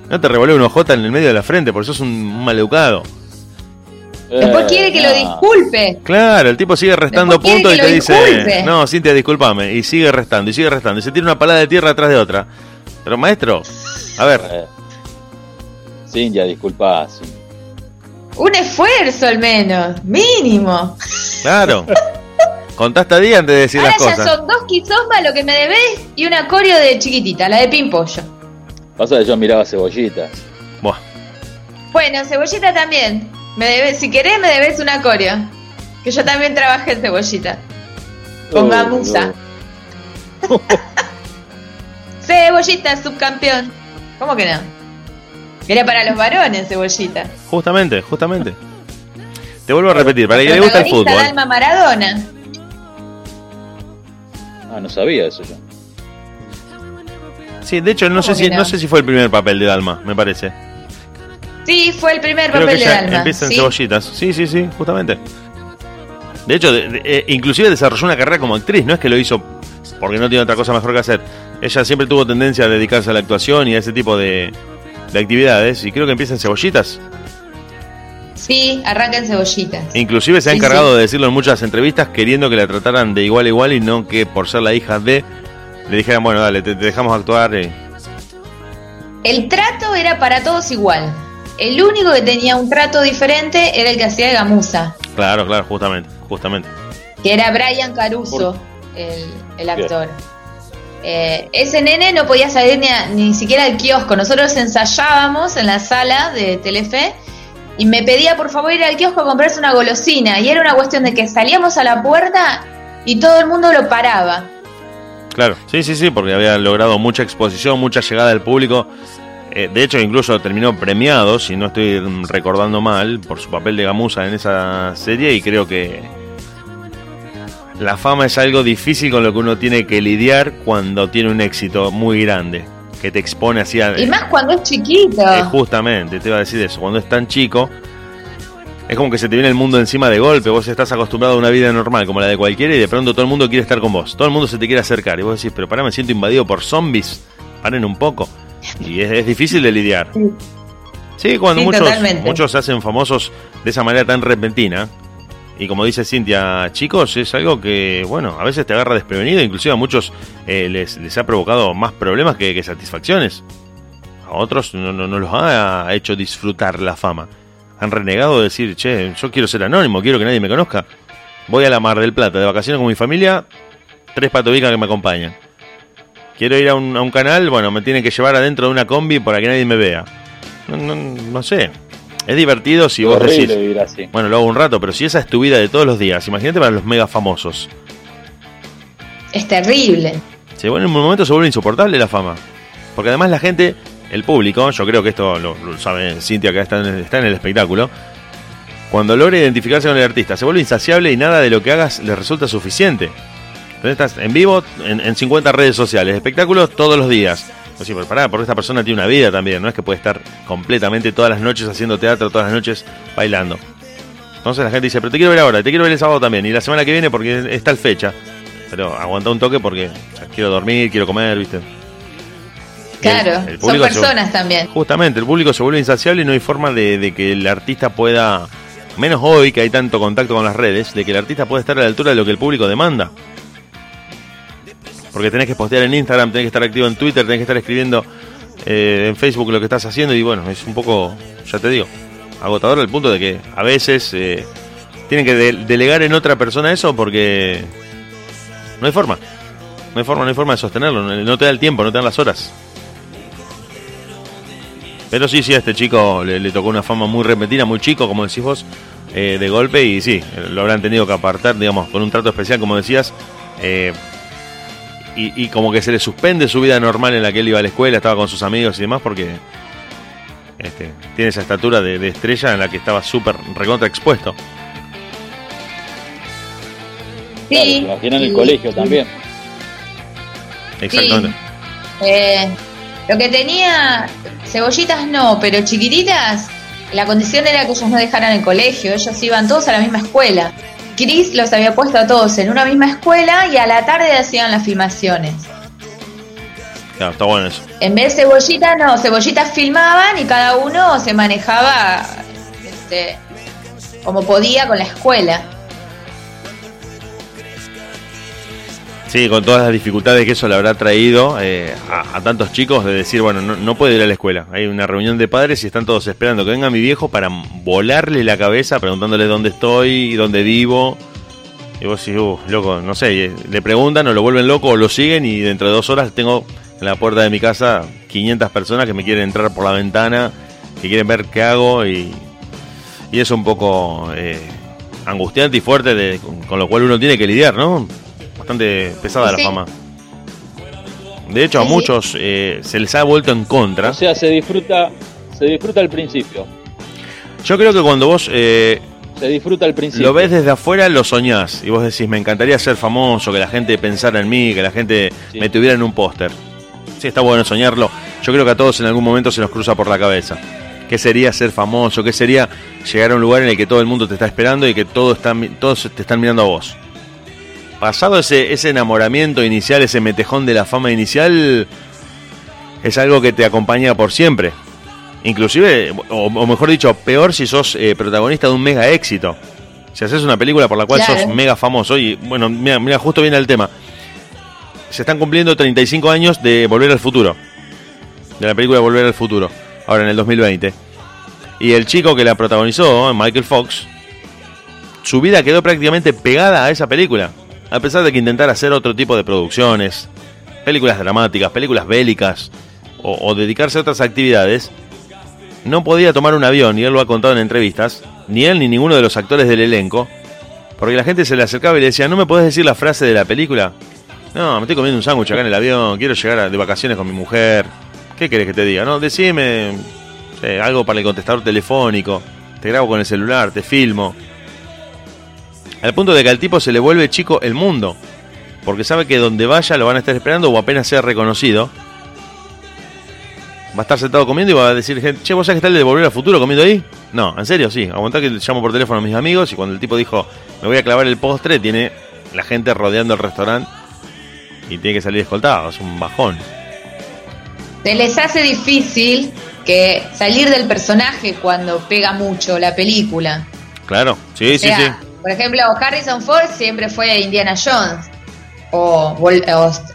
No te revolé un ojota en el medio de la frente, porque sos un, un maleducado. Después quiere que lo disculpe. Claro, el tipo sigue restando Después puntos y te dice, no, Cintia, discúlpame. Y sigue restando, y sigue restando. Y se tira una palada de tierra atrás de otra. Pero maestro, a ver. Cintia, disculpa. Un esfuerzo al menos, mínimo. Claro. Contaste a día antes de decir Ahora las ya cosas. son dos quizomba lo que me debes y una coreo de chiquitita, la de Pimpollo. Pasa que yo miraba cebollitas. Buah. Bueno, cebollita también. Me debes, si querés me debes una coreo. Que yo también trabajé en cebollita. Con Oh, gamuza. [laughs] cebollita, subcampeón. ¿Cómo que no? Era para los varones, cebollita. Justamente, justamente. Te vuelvo a repetir, para el que le gusta el fútbol. Dalma Maradona. Ah, no sabía eso yo. Sí, de hecho, no sé, ¿Cómo si, no? no sé si fue el primer papel de Dalma, me parece. Sí, fue el primer Creo papel que de Dalma. empieza en sí. cebollitas. Sí, sí, sí, justamente. De hecho, de- de- eh, inclusive desarrolló una carrera como actriz, no es que lo hizo porque no tiene otra cosa mejor que hacer. Ella siempre tuvo tendencia a dedicarse a la actuación y a ese tipo de, de actividades, y creo que empieza en cebollitas. Sí, arranca en cebollitas. Inclusive se ha encargado sí. de decirlo en muchas entrevistas, queriendo que la trataran de igual a igual y no que por ser la hija de, le dijeran, bueno, dale, te, te dejamos actuar. eh. El trato era para todos igual. El único que tenía un trato diferente era el que hacía de Gamuza, Claro, claro, justamente, justamente. que era Brian Caruso, el, el actor. Eh, ese nene no podía salir ni, a- ni siquiera al kiosco. Nosotros ensayábamos en la sala de Telefe y me pedía por favor ir al kiosco a comprarse una golosina. Y era una cuestión de que salíamos a la puerta y todo el mundo lo paraba. Claro, sí, sí, sí, porque había logrado mucha exposición, mucha llegada del público. Eh, de hecho, incluso terminó premiado, si no estoy recordando mal, por su papel de Gamuza en esa serie y creo que la fama es algo difícil con lo que uno tiene que lidiar cuando tiene un éxito muy grande, que te expone así a... Y más cuando es chiquito. Eh, justamente, te iba a decir eso. Cuando es tan chico, es como que se te viene el mundo encima de golpe. Vos estás acostumbrado a una vida normal como la de cualquiera y de pronto todo el mundo quiere estar con vos. Todo el mundo se te quiere acercar. Y vos decís, pero pará, me siento invadido por zombies. Paren un poco. Y es, es difícil de lidiar. Sí, cuando Sí, muchos, totalmente. muchos se hacen famosos de esa manera tan repentina. Y como dice Cintia, chicos, es algo que, bueno, a veces te agarra desprevenido. Inclusive a muchos eh, les, les ha provocado más problemas que, satisfacciones. A otros no, no, no los ha hecho disfrutar la fama. Han renegado de decir, che, yo quiero ser anónimo, quiero que nadie me conozca. Voy a la Mar del Plata de vacaciones con mi familia, tres patobicas que me acompañan. Quiero ir a un, a un canal, bueno, me tienen que llevar adentro de una combi para que nadie me vea. No, no, no sé. Es divertido si vos decís, vivir así. bueno, lo hago un rato, pero si esa es tu vida de todos los días, imagínate para los mega famosos. Es terrible. Se vuelve, en un momento se vuelve insoportable la fama. Porque además la gente, el público, yo creo que esto lo, lo sabe Cintia que está en, el, está en el espectáculo, cuando logra identificarse con el artista, se vuelve insaciable y nada de lo que hagas le resulta suficiente. Entonces estás en vivo en, en 50 redes sociales, espectáculos todos los días. Pues sí, pero pará, porque esta persona tiene una vida también, no es que puede estar completamente todas las noches haciendo teatro, todas las noches bailando. Entonces la gente dice, pero te quiero ver ahora, te quiero ver el sábado también, y la semana que viene porque es tal fecha. Pero aguanta un toque porque o sea, quiero dormir, quiero comer, ¿viste? Claro, el son público se- personas también. Justamente, el público se vuelve insaciable y no hay forma de, de que el artista pueda, menos hoy que hay tanto contacto con las redes, de que el artista pueda estar a la altura de lo que el público demanda. Porque tenés que postear en Instagram, tenés que estar activo en Twitter, tenés que estar escribiendo eh, en Facebook lo que estás haciendo y bueno, es un poco, ya te digo, agotador al punto de que a veces eh, tienen que de- delegar en otra persona eso porque no hay forma. No hay forma, no hay forma de sostenerlo, no, te da el tiempo, no te dan las horas. Pero sí, sí, a este chico le, tocó una fama muy repentina, muy chico, como decís vos, eh, de golpe, y sí, lo habrán tenido que apartar, digamos, con un trato especial, como decías. Y, y como que se le suspende su vida normal en la que él iba a la escuela, estaba con sus amigos y demás, porque este, tiene esa estatura de, de estrella en la que estaba súper recontra expuesto. Claro, Sí, se imagina en el colegio también. Exactamente. Eh, lo que tenía, cebollitas no, pero chiquititas, la condición era que ellos no dejaran el colegio, ellos iban todos a la misma escuela. Chris los había puesto a todos en una misma escuela y a la tarde hacían las filmaciones. Claro, está bueno eso. En vez de cebollitas, no, cebollitas filmaban y cada uno se manejaba este, como podía con la escuela. Sí, con todas las dificultades que eso le habrá traído eh, a, tantos chicos de decir, bueno, no, no puedo ir a la escuela. Hay una reunión de padres y están todos esperando que venga mi viejo para volarle la cabeza preguntándole dónde estoy dónde vivo. Y vos decís, uh, loco, no sé, eh, le preguntan o lo vuelven loco o lo siguen y dentro de dos horas tengo en la puerta de mi casa 500 personas que me quieren entrar por la ventana, que quieren ver qué hago y, y es un poco eh, angustiante y fuerte de- con, con lo cual uno tiene que lidiar, ¿no? Bastante pesada la fama. De hecho, a Sí, muchos eh, se les ha vuelto en contra. O sea, se disfruta, se disfruta al principio. Yo creo que cuando vos eh, Se disfruta al principio. lo ves desde afuera, lo soñás. Y vos decís, me encantaría ser famoso, que la gente pensara en mí, que la gente me tuviera en un póster. Sí, está bueno soñarlo. Yo creo que a todos en algún momento se nos cruza por la cabeza. ¿Qué sería ser famoso? ¿Qué sería llegar a un lugar en el que todo el mundo te está esperando y que todo está, mi- todos te están mirando a vos? Pasado ese, ese enamoramiento inicial, ese metejón de la fama inicial, es algo que te acompaña por siempre. Inclusive, o, o mejor dicho, peor si sos eh, protagonista de un mega éxito. Si haces una película por la cual Claro. sos mega famoso, y bueno, mira, mira, justo viene el tema. Se están cumpliendo 35 años de Volver al Futuro. De la película Volver al Futuro. Ahora en el 2020. Y el chico que la protagonizó, Michael Fox, su vida quedó prácticamente pegada a esa película. A pesar de que intentara hacer otro tipo de producciones, películas dramáticas, películas bélicas, o, o dedicarse a otras actividades, no podía tomar un avión, y él lo ha contado en entrevistas, ni él ni ninguno de los actores del elenco, porque la gente se le acercaba y le decía, ¿no me podés decir la frase de la película? No, me estoy comiendo un sándwich acá en el avión, quiero llegar de vacaciones con mi mujer. ¿Qué querés que te diga? No, decime algo para el contestador telefónico, te grabo con el celular, te filmo. Al punto de que al tipo se le vuelve chico el mundo, porque sabe que donde vaya lo van a estar esperando o apenas sea reconocido. Va a estar sentado comiendo y va a decir, che, ¿vos sabés que está el de Volver al Futuro comiendo ahí? No, en serio, sí. Aguantá que llamo por teléfono a mis amigos y cuando el tipo dijo, me voy a clavar el postre, tiene la gente rodeando el restaurante y tiene que salir escoltado. Es un bajón. Se les hace difícil que salir del personaje cuando pega mucho la película. Claro, sí, O sí, sí. Por ejemplo, Harrison Ford siempre fue Indiana Jones o, Vol-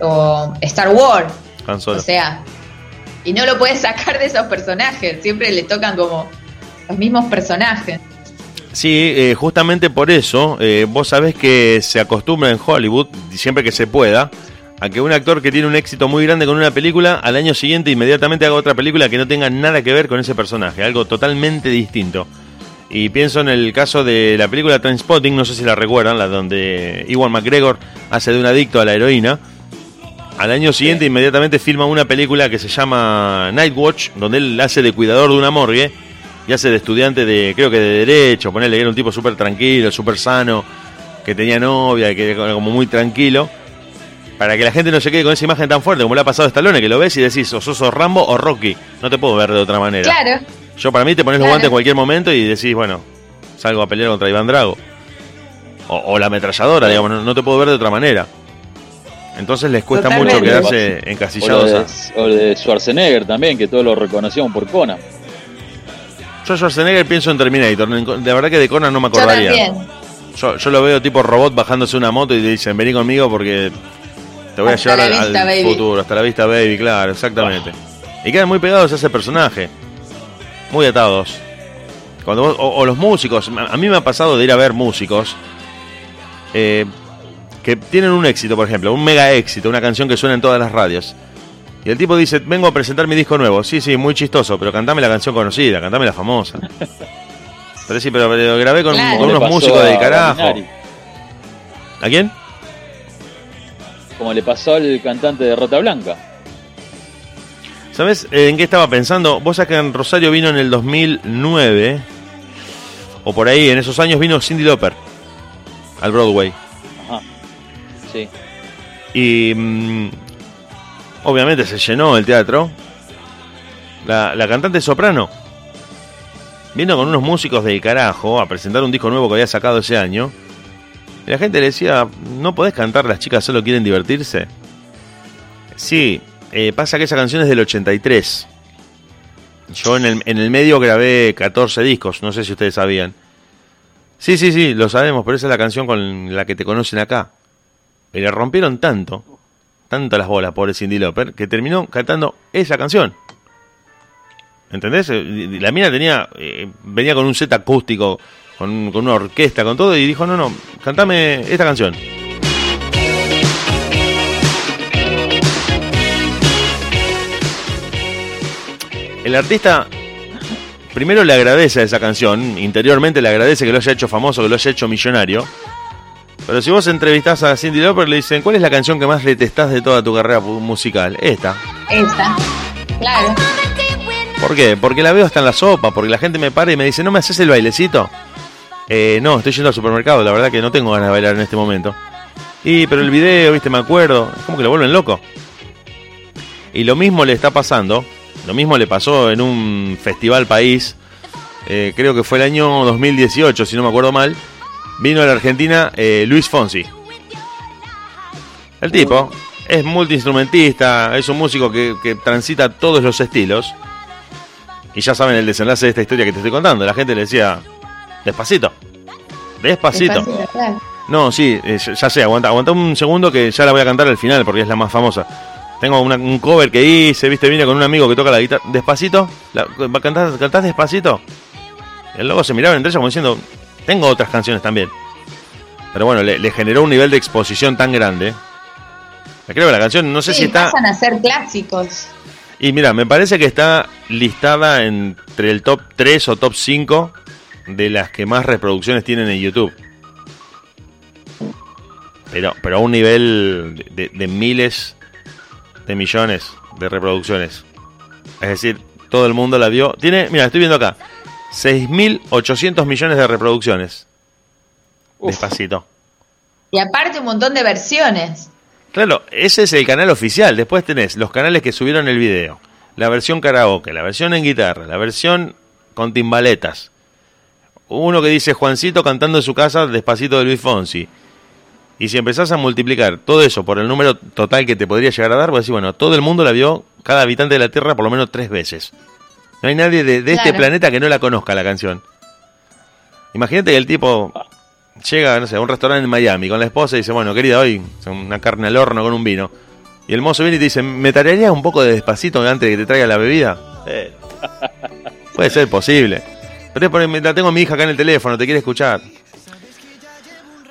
o- o Star Wars. O sea, y no lo puedes sacar de esos personajes. Siempre le tocan como los mismos personajes. Sí, eh, justamente por eso, eh, vos sabés que se acostumbra en Hollywood, siempre que se pueda, a que un actor que tiene un éxito muy grande con una película, al año siguiente inmediatamente haga otra película que no tenga nada que ver con ese personaje, algo totalmente distinto. Y pienso en el caso de la película Trainspotting, no sé si la recuerdan, la donde Iwan McGregor hace de un adicto a la heroína. Al año siguiente inmediatamente filma una película que se llama Nightwatch, donde él hace de cuidador de una morgue y hace de estudiante de, creo que de derecho, ponerle era un tipo súper tranquilo, súper sano, que tenía novia, que era como muy tranquilo, para que la gente no se quede con esa imagen tan fuerte como le ha pasado a Stallone, que lo ves y decís, o sos o Rambo o Rocky, no te puedo ver de otra manera. Claro. Yo para mí te pones los Claro. guantes en cualquier momento y decís, bueno, salgo a pelear contra Iván Drago. O, o la ametralladora, digamos, no, no te puedo ver de otra manera. Entonces les cuesta mucho quedarse O encasillados o lo de Schwarzenegger también, que todos lo reconocían por Conan. Yo Schwarzenegger pienso en Terminator, de verdad que de Conan no me Yo acordaría. también. Yo, yo lo veo tipo robot bajándose una moto y le dicen, vení conmigo porque te voy a llevar la al, vista, al baby". futuro, hasta la vista, baby, claro, exactamente. Y quedan muy pegados a ese personaje, muy atados. Cuando vos- o, o los músicos, a mí me ha pasado de ir a ver músicos eh, que tienen un éxito, por ejemplo, un mega éxito, una canción que suena en todas las radios. Y el tipo dice, vengo a presentar mi disco nuevo. Sí, sí, muy chistoso, pero cantame la canción conocida, cantame la famosa. [laughs] Pero sí, pero, pero grabé con, Claro. con unos músicos de carajo. ¿A quién? como le pasó al cantante de Rota Blanca. ¿Sabes en qué estaba pensando? Vos sabés que en Rosario vino en el 2009, o por ahí, en esos años vino Cindy Lauper al Broadway. Ajá. Sí. Y mm, obviamente se llenó el teatro. La, la cantante soprano vino con unos músicos del carajo a presentar un disco nuevo que había sacado ese año. Y la gente le decía, ¿no podés cantar? Las chicas solo quieren divertirse. Sí, eh, pasa que esa canción es del 83. Yo en el, en el medio grabé 14 discos, no sé si ustedes sabían. Sí, sí, sí, lo sabemos, pero esa es la canción con la que te conocen acá. Y le rompieron tanto, tanto las bolas, pobre Cindy Lauper, que terminó cantando esa canción. ¿Entendés? Eh, La mina tenía, eh, venía con un set acústico, con, con una orquesta, con todo, y dijo, no, no, cantame esta canción. El artista primero le agradece a esa canción, interiormente le agradece que lo haya hecho famoso, que lo haya hecho millonario. Pero si vos entrevistás a Cindy Lauper, le dicen, ¿cuál es la canción que más detestás de toda tu carrera musical? Esta. Esta. Claro. ¿Por qué? Porque la veo hasta en la sopa, porque la gente me para y me dice, ¿no me haces el bailecito? Eh, no, estoy yendo al supermercado, la verdad que no tengo ganas de bailar en este momento. Y, pero el video, viste, me acuerdo, es como que lo vuelven loco. Y lo mismo le está pasando, lo mismo le pasó en un festival país, eh, creo que fue el año 2018, si no me acuerdo mal, vino a la Argentina eh, Luis Fonsi. El tipo es multiinstrumentista, es un músico que, que transita todos los estilos. Y ya saben el desenlace de esta historia que te estoy contando. La gente le decía, despacito, despacito. Despacito, claro. No, sí, eh, ya ya sé, aguanta, aguanta un segundo que ya la voy a cantar al final porque es la más famosa. Tengo una- un cover que hice, viste, vine con un amigo que toca la guitarra. ¿Despacito? La, ¿cantás, ¿Cantás despacito? El loco se miraba entre ellos como diciendo, tengo otras canciones también. Pero bueno, le, le generó un nivel de exposición tan grande. Creo que la canción, no sé Sí, si está... pasan a ser clásicos. Y mira, me parece que está listada entre el top 3 o top 5 de las que más reproducciones tienen en YouTube. Pero, pero a un nivel de, de miles de millones de reproducciones. Es decir, todo el mundo la vio. Tiene, mira, estoy viendo acá. 6.800 millones de reproducciones. Despacito. Y aparte un montón de versiones. Claro, ese es el canal oficial. Después tenés los canales que subieron el video. La versión karaoke, la versión en guitarra, la versión con timbaletas. Uno que dice Juancito cantando en su casa despacito de Luis Fonsi. Y si empezás a multiplicar todo eso por el número total que te podría llegar a dar, vos decís, bueno, todo el mundo la vio, cada habitante de la Tierra, por lo menos tres veces. No hay nadie de, de este planeta que no la conozca la canción. Imagínate que el tipo llega, no sé, a un restaurante en Miami con la esposa y dice, bueno, querida, hoy una carne al horno con un vino. Y el mozo viene y te dice, ¿me tararías un poco de despacito antes de que te traiga la bebida? Eh, puede ser posible. Pero es porque la tengo a mi hija acá en el teléfono, te quiere escuchar.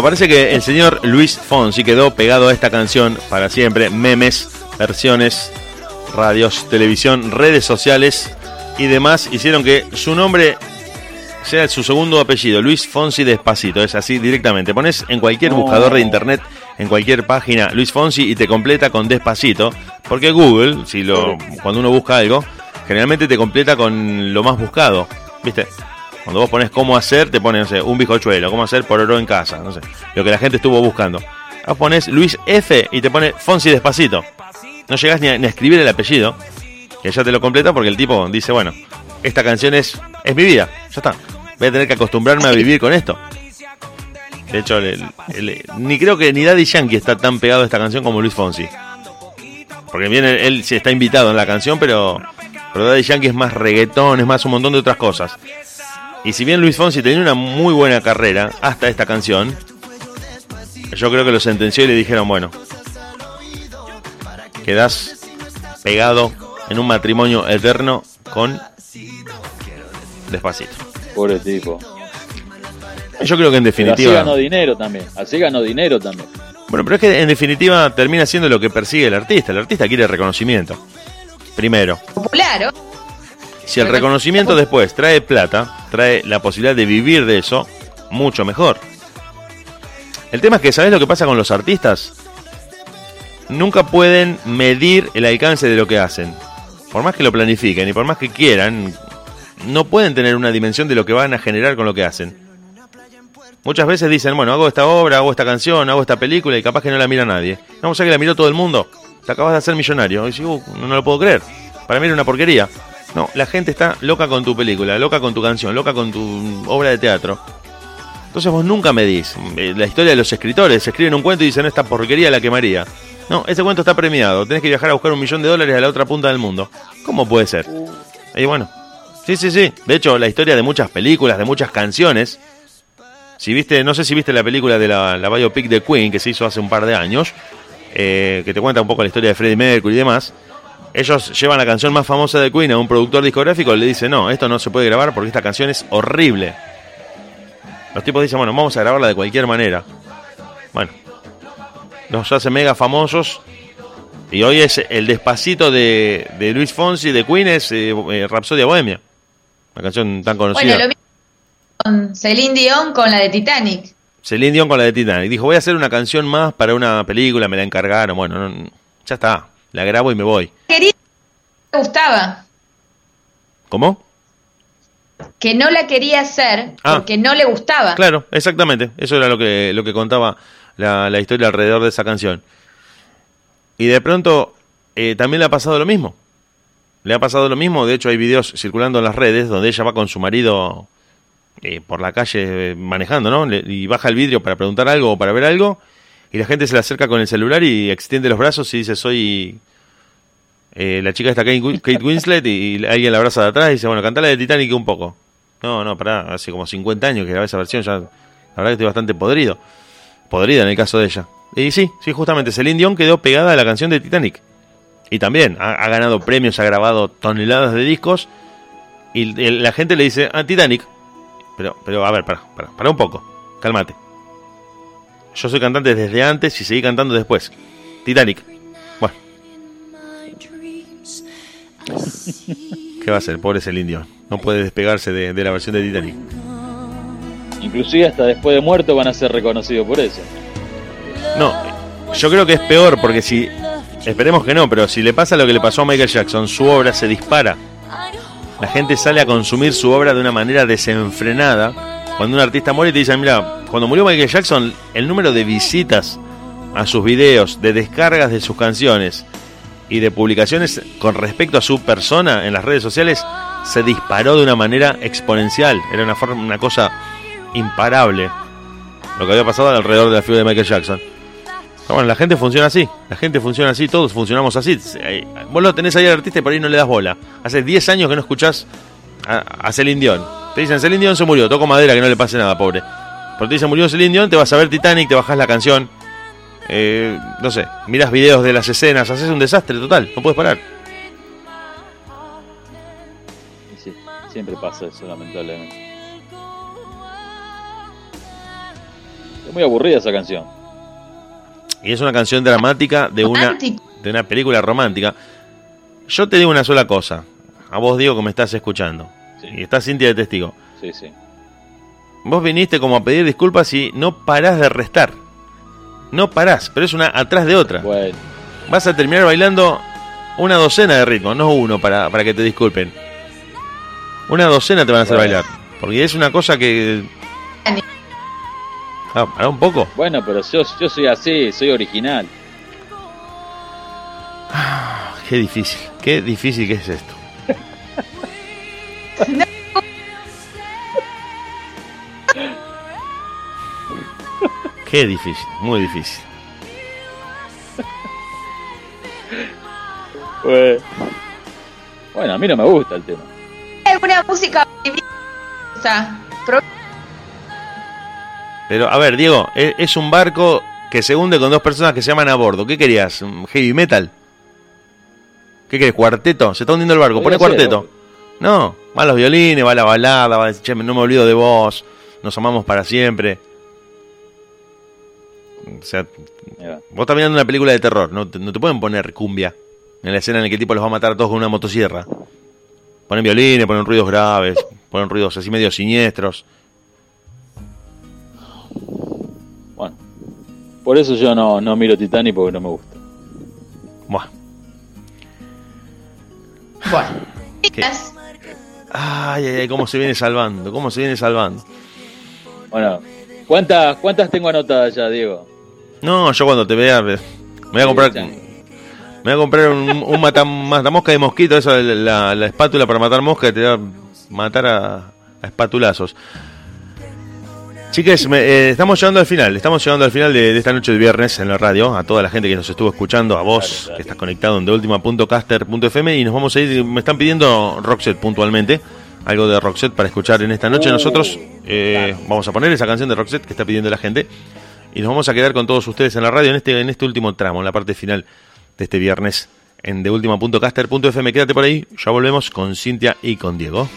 Bueno, parece que el señor Luis Fonsi quedó pegado a esta canción para siempre. Memes, versiones, radios, televisión, redes sociales y demás hicieron que su nombre sea su segundo apellido, Luis Fonsi Despacito. Es así directamente. Pones en cualquier buscador de internet, en cualquier página Luis Fonsi y te completa con despacito. Porque Google, si lo, cuando uno busca algo, generalmente te completa con lo más buscado. ¿Viste? Cuando vos pones cómo hacer, te pone, no sé, un bizcochuelo, cómo hacer pororó en casa, no sé, lo que la gente estuvo buscando. Vos pones Luis F y te pone Fonsi despacito. No llegás ni a, escribir el apellido, que ya te lo completa porque el tipo dice, bueno, esta canción es, es mi vida, ya está. Voy a tener que acostumbrarme a vivir con esto. De hecho, el- ni creo que ni Daddy Yankee está tan pegado a esta canción como Luis Fonsi. Porque bien, él, sí está invitado en la canción, pero, pero Daddy Yankee es más reggaetón, es más un montón de otras cosas. Y si bien Luis Fonsi tenía una muy buena carrera hasta esta canción, yo creo que lo sentenció y le dijeron, bueno, quedás pegado en un matrimonio eterno con Despacito. Pobre tipo. Yo creo que en Pero así definitiva... ganó dinero también. Así ganó dinero también. Bueno, pero es que en definitiva termina siendo lo que persigue el artista. El artista quiere reconocimiento. Primero. Popular, ¿o? Si el reconocimiento después trae plata, trae la posibilidad de vivir de eso, mucho mejor. El tema es que, ¿sabes lo que pasa con los artistas? Nunca pueden medir el alcance de lo que hacen. Por más que lo planifiquen y por más que quieran, no pueden tener una dimensión de lo que van a generar con lo que hacen. Muchas veces dicen, bueno, hago esta obra, hago esta canción, hago esta película y capaz que no la mira nadie. No, o sea que la miró todo el mundo. Te acabas de hacer millonario. Y digo, no, no lo puedo creer. Para mí era una porquería. No, la gente está loca con tu película, loca con tu canción, loca con tu obra de teatro. Entonces vos nunca medís. Eh, La historia de los escritores, escriben un cuento y dicen, esta porquería la quemaría. No, ese cuento está premiado. Tenés que viajar a buscar un millón de dólares a la otra punta del mundo. ¿Cómo puede ser? Y bueno, sí, sí, sí. De hecho, la historia de muchas películas, de muchas canciones. Si viste, no sé si viste la película de la, la biopic de Queen que se hizo hace un par de años, eh, que te cuenta un poco la historia de Freddie Mercury y demás. Ellos llevan la canción más famosa de Queen a un productor discográfico y le dice, no, esto no se puede grabar porque esta canción es horrible. Los tipos dicen, bueno, vamos a grabarla de cualquier manera. Bueno, los hace mega famosos. Y hoy es el despacito de, de Luis Fonsi de Queen, es eh, eh, Rapsodia Bohemia. Una canción tan conocida. Bueno, lo mismo con Celine Dion con la de Titanic. Celine Dion con la de Titanic. Dijo, voy a hacer una canción más para una película, me la encargaron. Bueno, no- ya está. La grabo y me voy. Quería le gustaba, ¿Cómo? que no la quería hacer Ah. porque no le gustaba. Claro, exactamente. Eso era lo que, lo que contaba la, la historia alrededor de esa canción. Y de pronto eh, también le ha pasado lo mismo. Le ha pasado lo mismo. De hecho, hay videos circulando en las redes donde ella va con su marido eh, por la calle eh, manejando, ¿no? Le- y baja el vidrio para preguntar algo o para ver algo. Y la gente se le acerca con el celular y extiende los brazos y dice, soy eh, la chica esta Kate, Win- [laughs] Kate Winslet y, alguien la abraza de atrás y dice, bueno, cantala de Titanic un poco. No, no, pará, hace como 50 años que grabé esa versión, ya la verdad que estoy bastante podrido. Podrida en el caso de ella. Y sí, sí, justamente, Celine Dion quedó pegada a la canción de Titanic. Y también ha, ha ganado premios, ha grabado toneladas de discos. Y la gente le dice, ah, Titanic. Pero, pero a ver, para, para, para un poco, cálmate. Yo soy cantante desde antes y seguí cantando después. Titanic. Bueno. [laughs] ¿Qué va a hacer? Pobre Celine Dion. No puede despegarse de, de la versión de Titanic. Inclusive hasta después de muerto van a ser reconocidos por eso. No, yo creo que es peor porque si, esperemos que no, pero si le pasa lo que le pasó a Michael Jackson, su obra se dispara. La gente sale a consumir su obra de una manera desenfrenada. Cuando un artista muere te dicen, mira, cuando murió Michael Jackson, el número de visitas a sus videos, de descargas de sus canciones y de publicaciones con respecto a su persona en las redes sociales se disparó de una manera exponencial. Era una, forma, una cosa imparable lo que había pasado alrededor de la figura de Michael Jackson. Bueno, la gente funciona así, la gente funciona así, todos funcionamos así. Vos lo tenés ahí al artista y por ahí no le das bola. Hace 10 años que no escuchás a, a Dion. Te dicen, Celine Dion se murió, toco madera, que no le pase nada, pobre. Pero te dicen, murió Celine Dion, te vas a ver Titanic, te bajás la canción. Eh, no sé, miras videos de las escenas, haces un desastre total, no puedes parar. Sí, siempre pasa eso, lamentablemente. Es muy aburrida esa canción. Y es una canción dramática de una, de una película romántica. Yo te digo una sola cosa. A vos digo que me estás escuchando. Y está Cintia de testigo. Sí, sí. Vos viniste como a pedir disculpas y no parás de restar. No parás, pero es una atrás de otra. Bueno. Vas a terminar bailando una docena de ritmos, no uno, para, para que te disculpen. Una docena te van a hacer Bueno. bailar. Porque es una cosa que. Ah, pará un poco. Bueno, pero yo, yo soy así, soy original. Qué difícil, qué difícil que es esto. [laughs] Qué difícil, muy difícil. Bueno. Bueno, a mí no me gusta el tema. ¿Alguna música Pero, a ver, Diego, e- es un barco que se hunde con dos personas que se llaman a bordo. ¿Qué querías? ¿Un ¿Heavy metal? ¿Qué querés? ¿Cuarteto? Se está hundiendo el barco. Pone ser, cuarteto. No, va los violines, va la balada, va a decir, che, no me olvido de vos, nos amamos para siempre. O sea, vos estás mirando una película de terror, no te, no te pueden poner cumbia en la escena en la que el tipo los va a matar a todos con una motosierra. Ponen violines, ponen ruidos graves, [laughs] ponen ruidos así medio siniestros. Bueno. Por eso yo no, no miro Titanic porque no me gusta. Buah. ¿Qué? Ay, ay, ay, cómo se viene salvando, cómo se viene salvando. Bueno, ¿cuántas, cuántas tengo anotadas ya, Diego? No, yo cuando te vea, me voy a comprar. Me voy a comprar un, un mata- matamosca de mosquito, esa la, la espátula para matar mosca, te va a matar a, a espatulazos. Chiques, me- eh, estamos llegando al final, estamos llegando al final de, de esta noche de viernes en la radio, a toda la gente que nos estuvo escuchando, a vos que estás conectado en deultima.caster.fm y nos vamos a ir, me están pidiendo Roxette puntualmente, algo de Roxette para escuchar en esta noche. Nosotros eh, vamos a poner esa canción de Roxette que está pidiendo la gente y nos vamos a quedar con todos ustedes en la radio en este, en este último tramo, en la parte final de este viernes en deultima.caster.fm. Quédate por ahí, ya volvemos con Cintia y con Diego.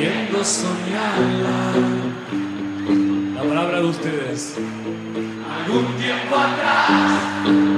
Queriendo soñarla. La palabra para ustedes. Algún tiempo atrás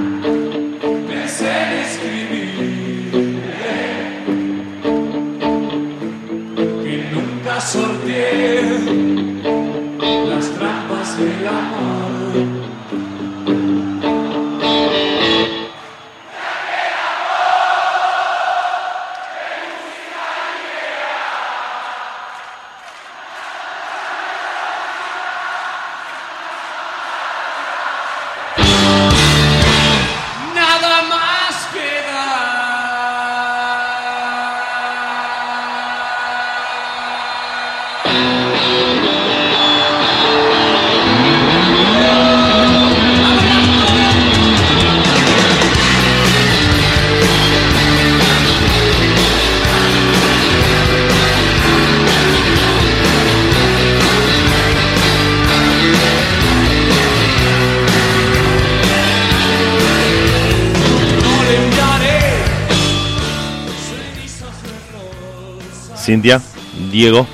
Diego,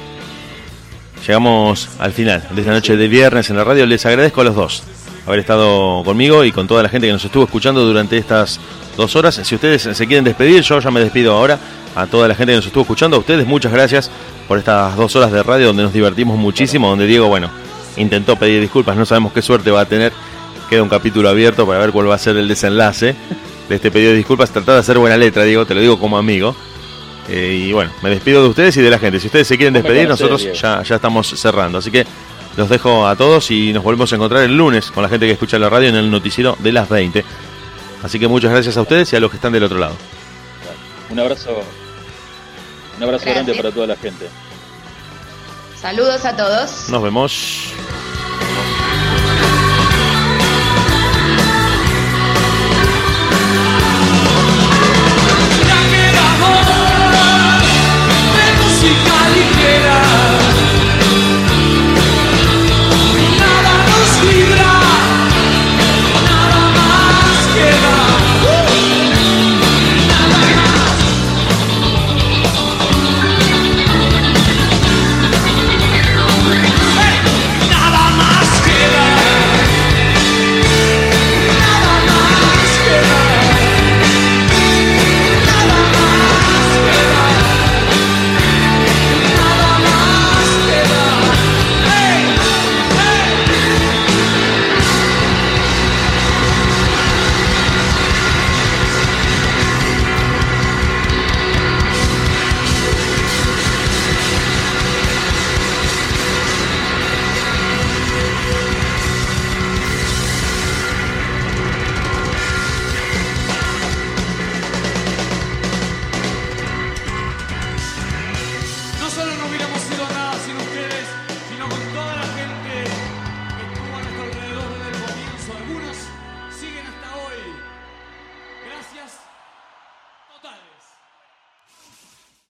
llegamos al final de esta noche de viernes en la radio. Les agradezco a los dos haber estado conmigo y con toda la gente que nos estuvo escuchando durante estas dos horas. Si ustedes se quieren despedir, yo ya me despido ahora. A toda la gente que nos estuvo escuchando, a ustedes muchas gracias por estas dos horas de radio donde nos divertimos muchísimo, donde Diego, bueno, intentó pedir disculpas, no sabemos qué suerte va a tener. Queda un capítulo abierto para ver cuál va a ser el desenlace de este pedido de disculpas. Tratar de hacer buena letra, Diego, te lo digo como amigo. Eh, y bueno, me despido de ustedes y de la gente. Si ustedes se quieren despedir, nosotros ya, ya estamos cerrando. Así que los dejo a todos y nos volvemos a encontrar el lunes con la gente que escucha la radio en el noticiero de las 20. Así que muchas gracias a ustedes y a los que están del otro lado. Un abrazo. Un abrazo Gracias. grande para toda la gente. Saludos a todos. Nos vemos. Música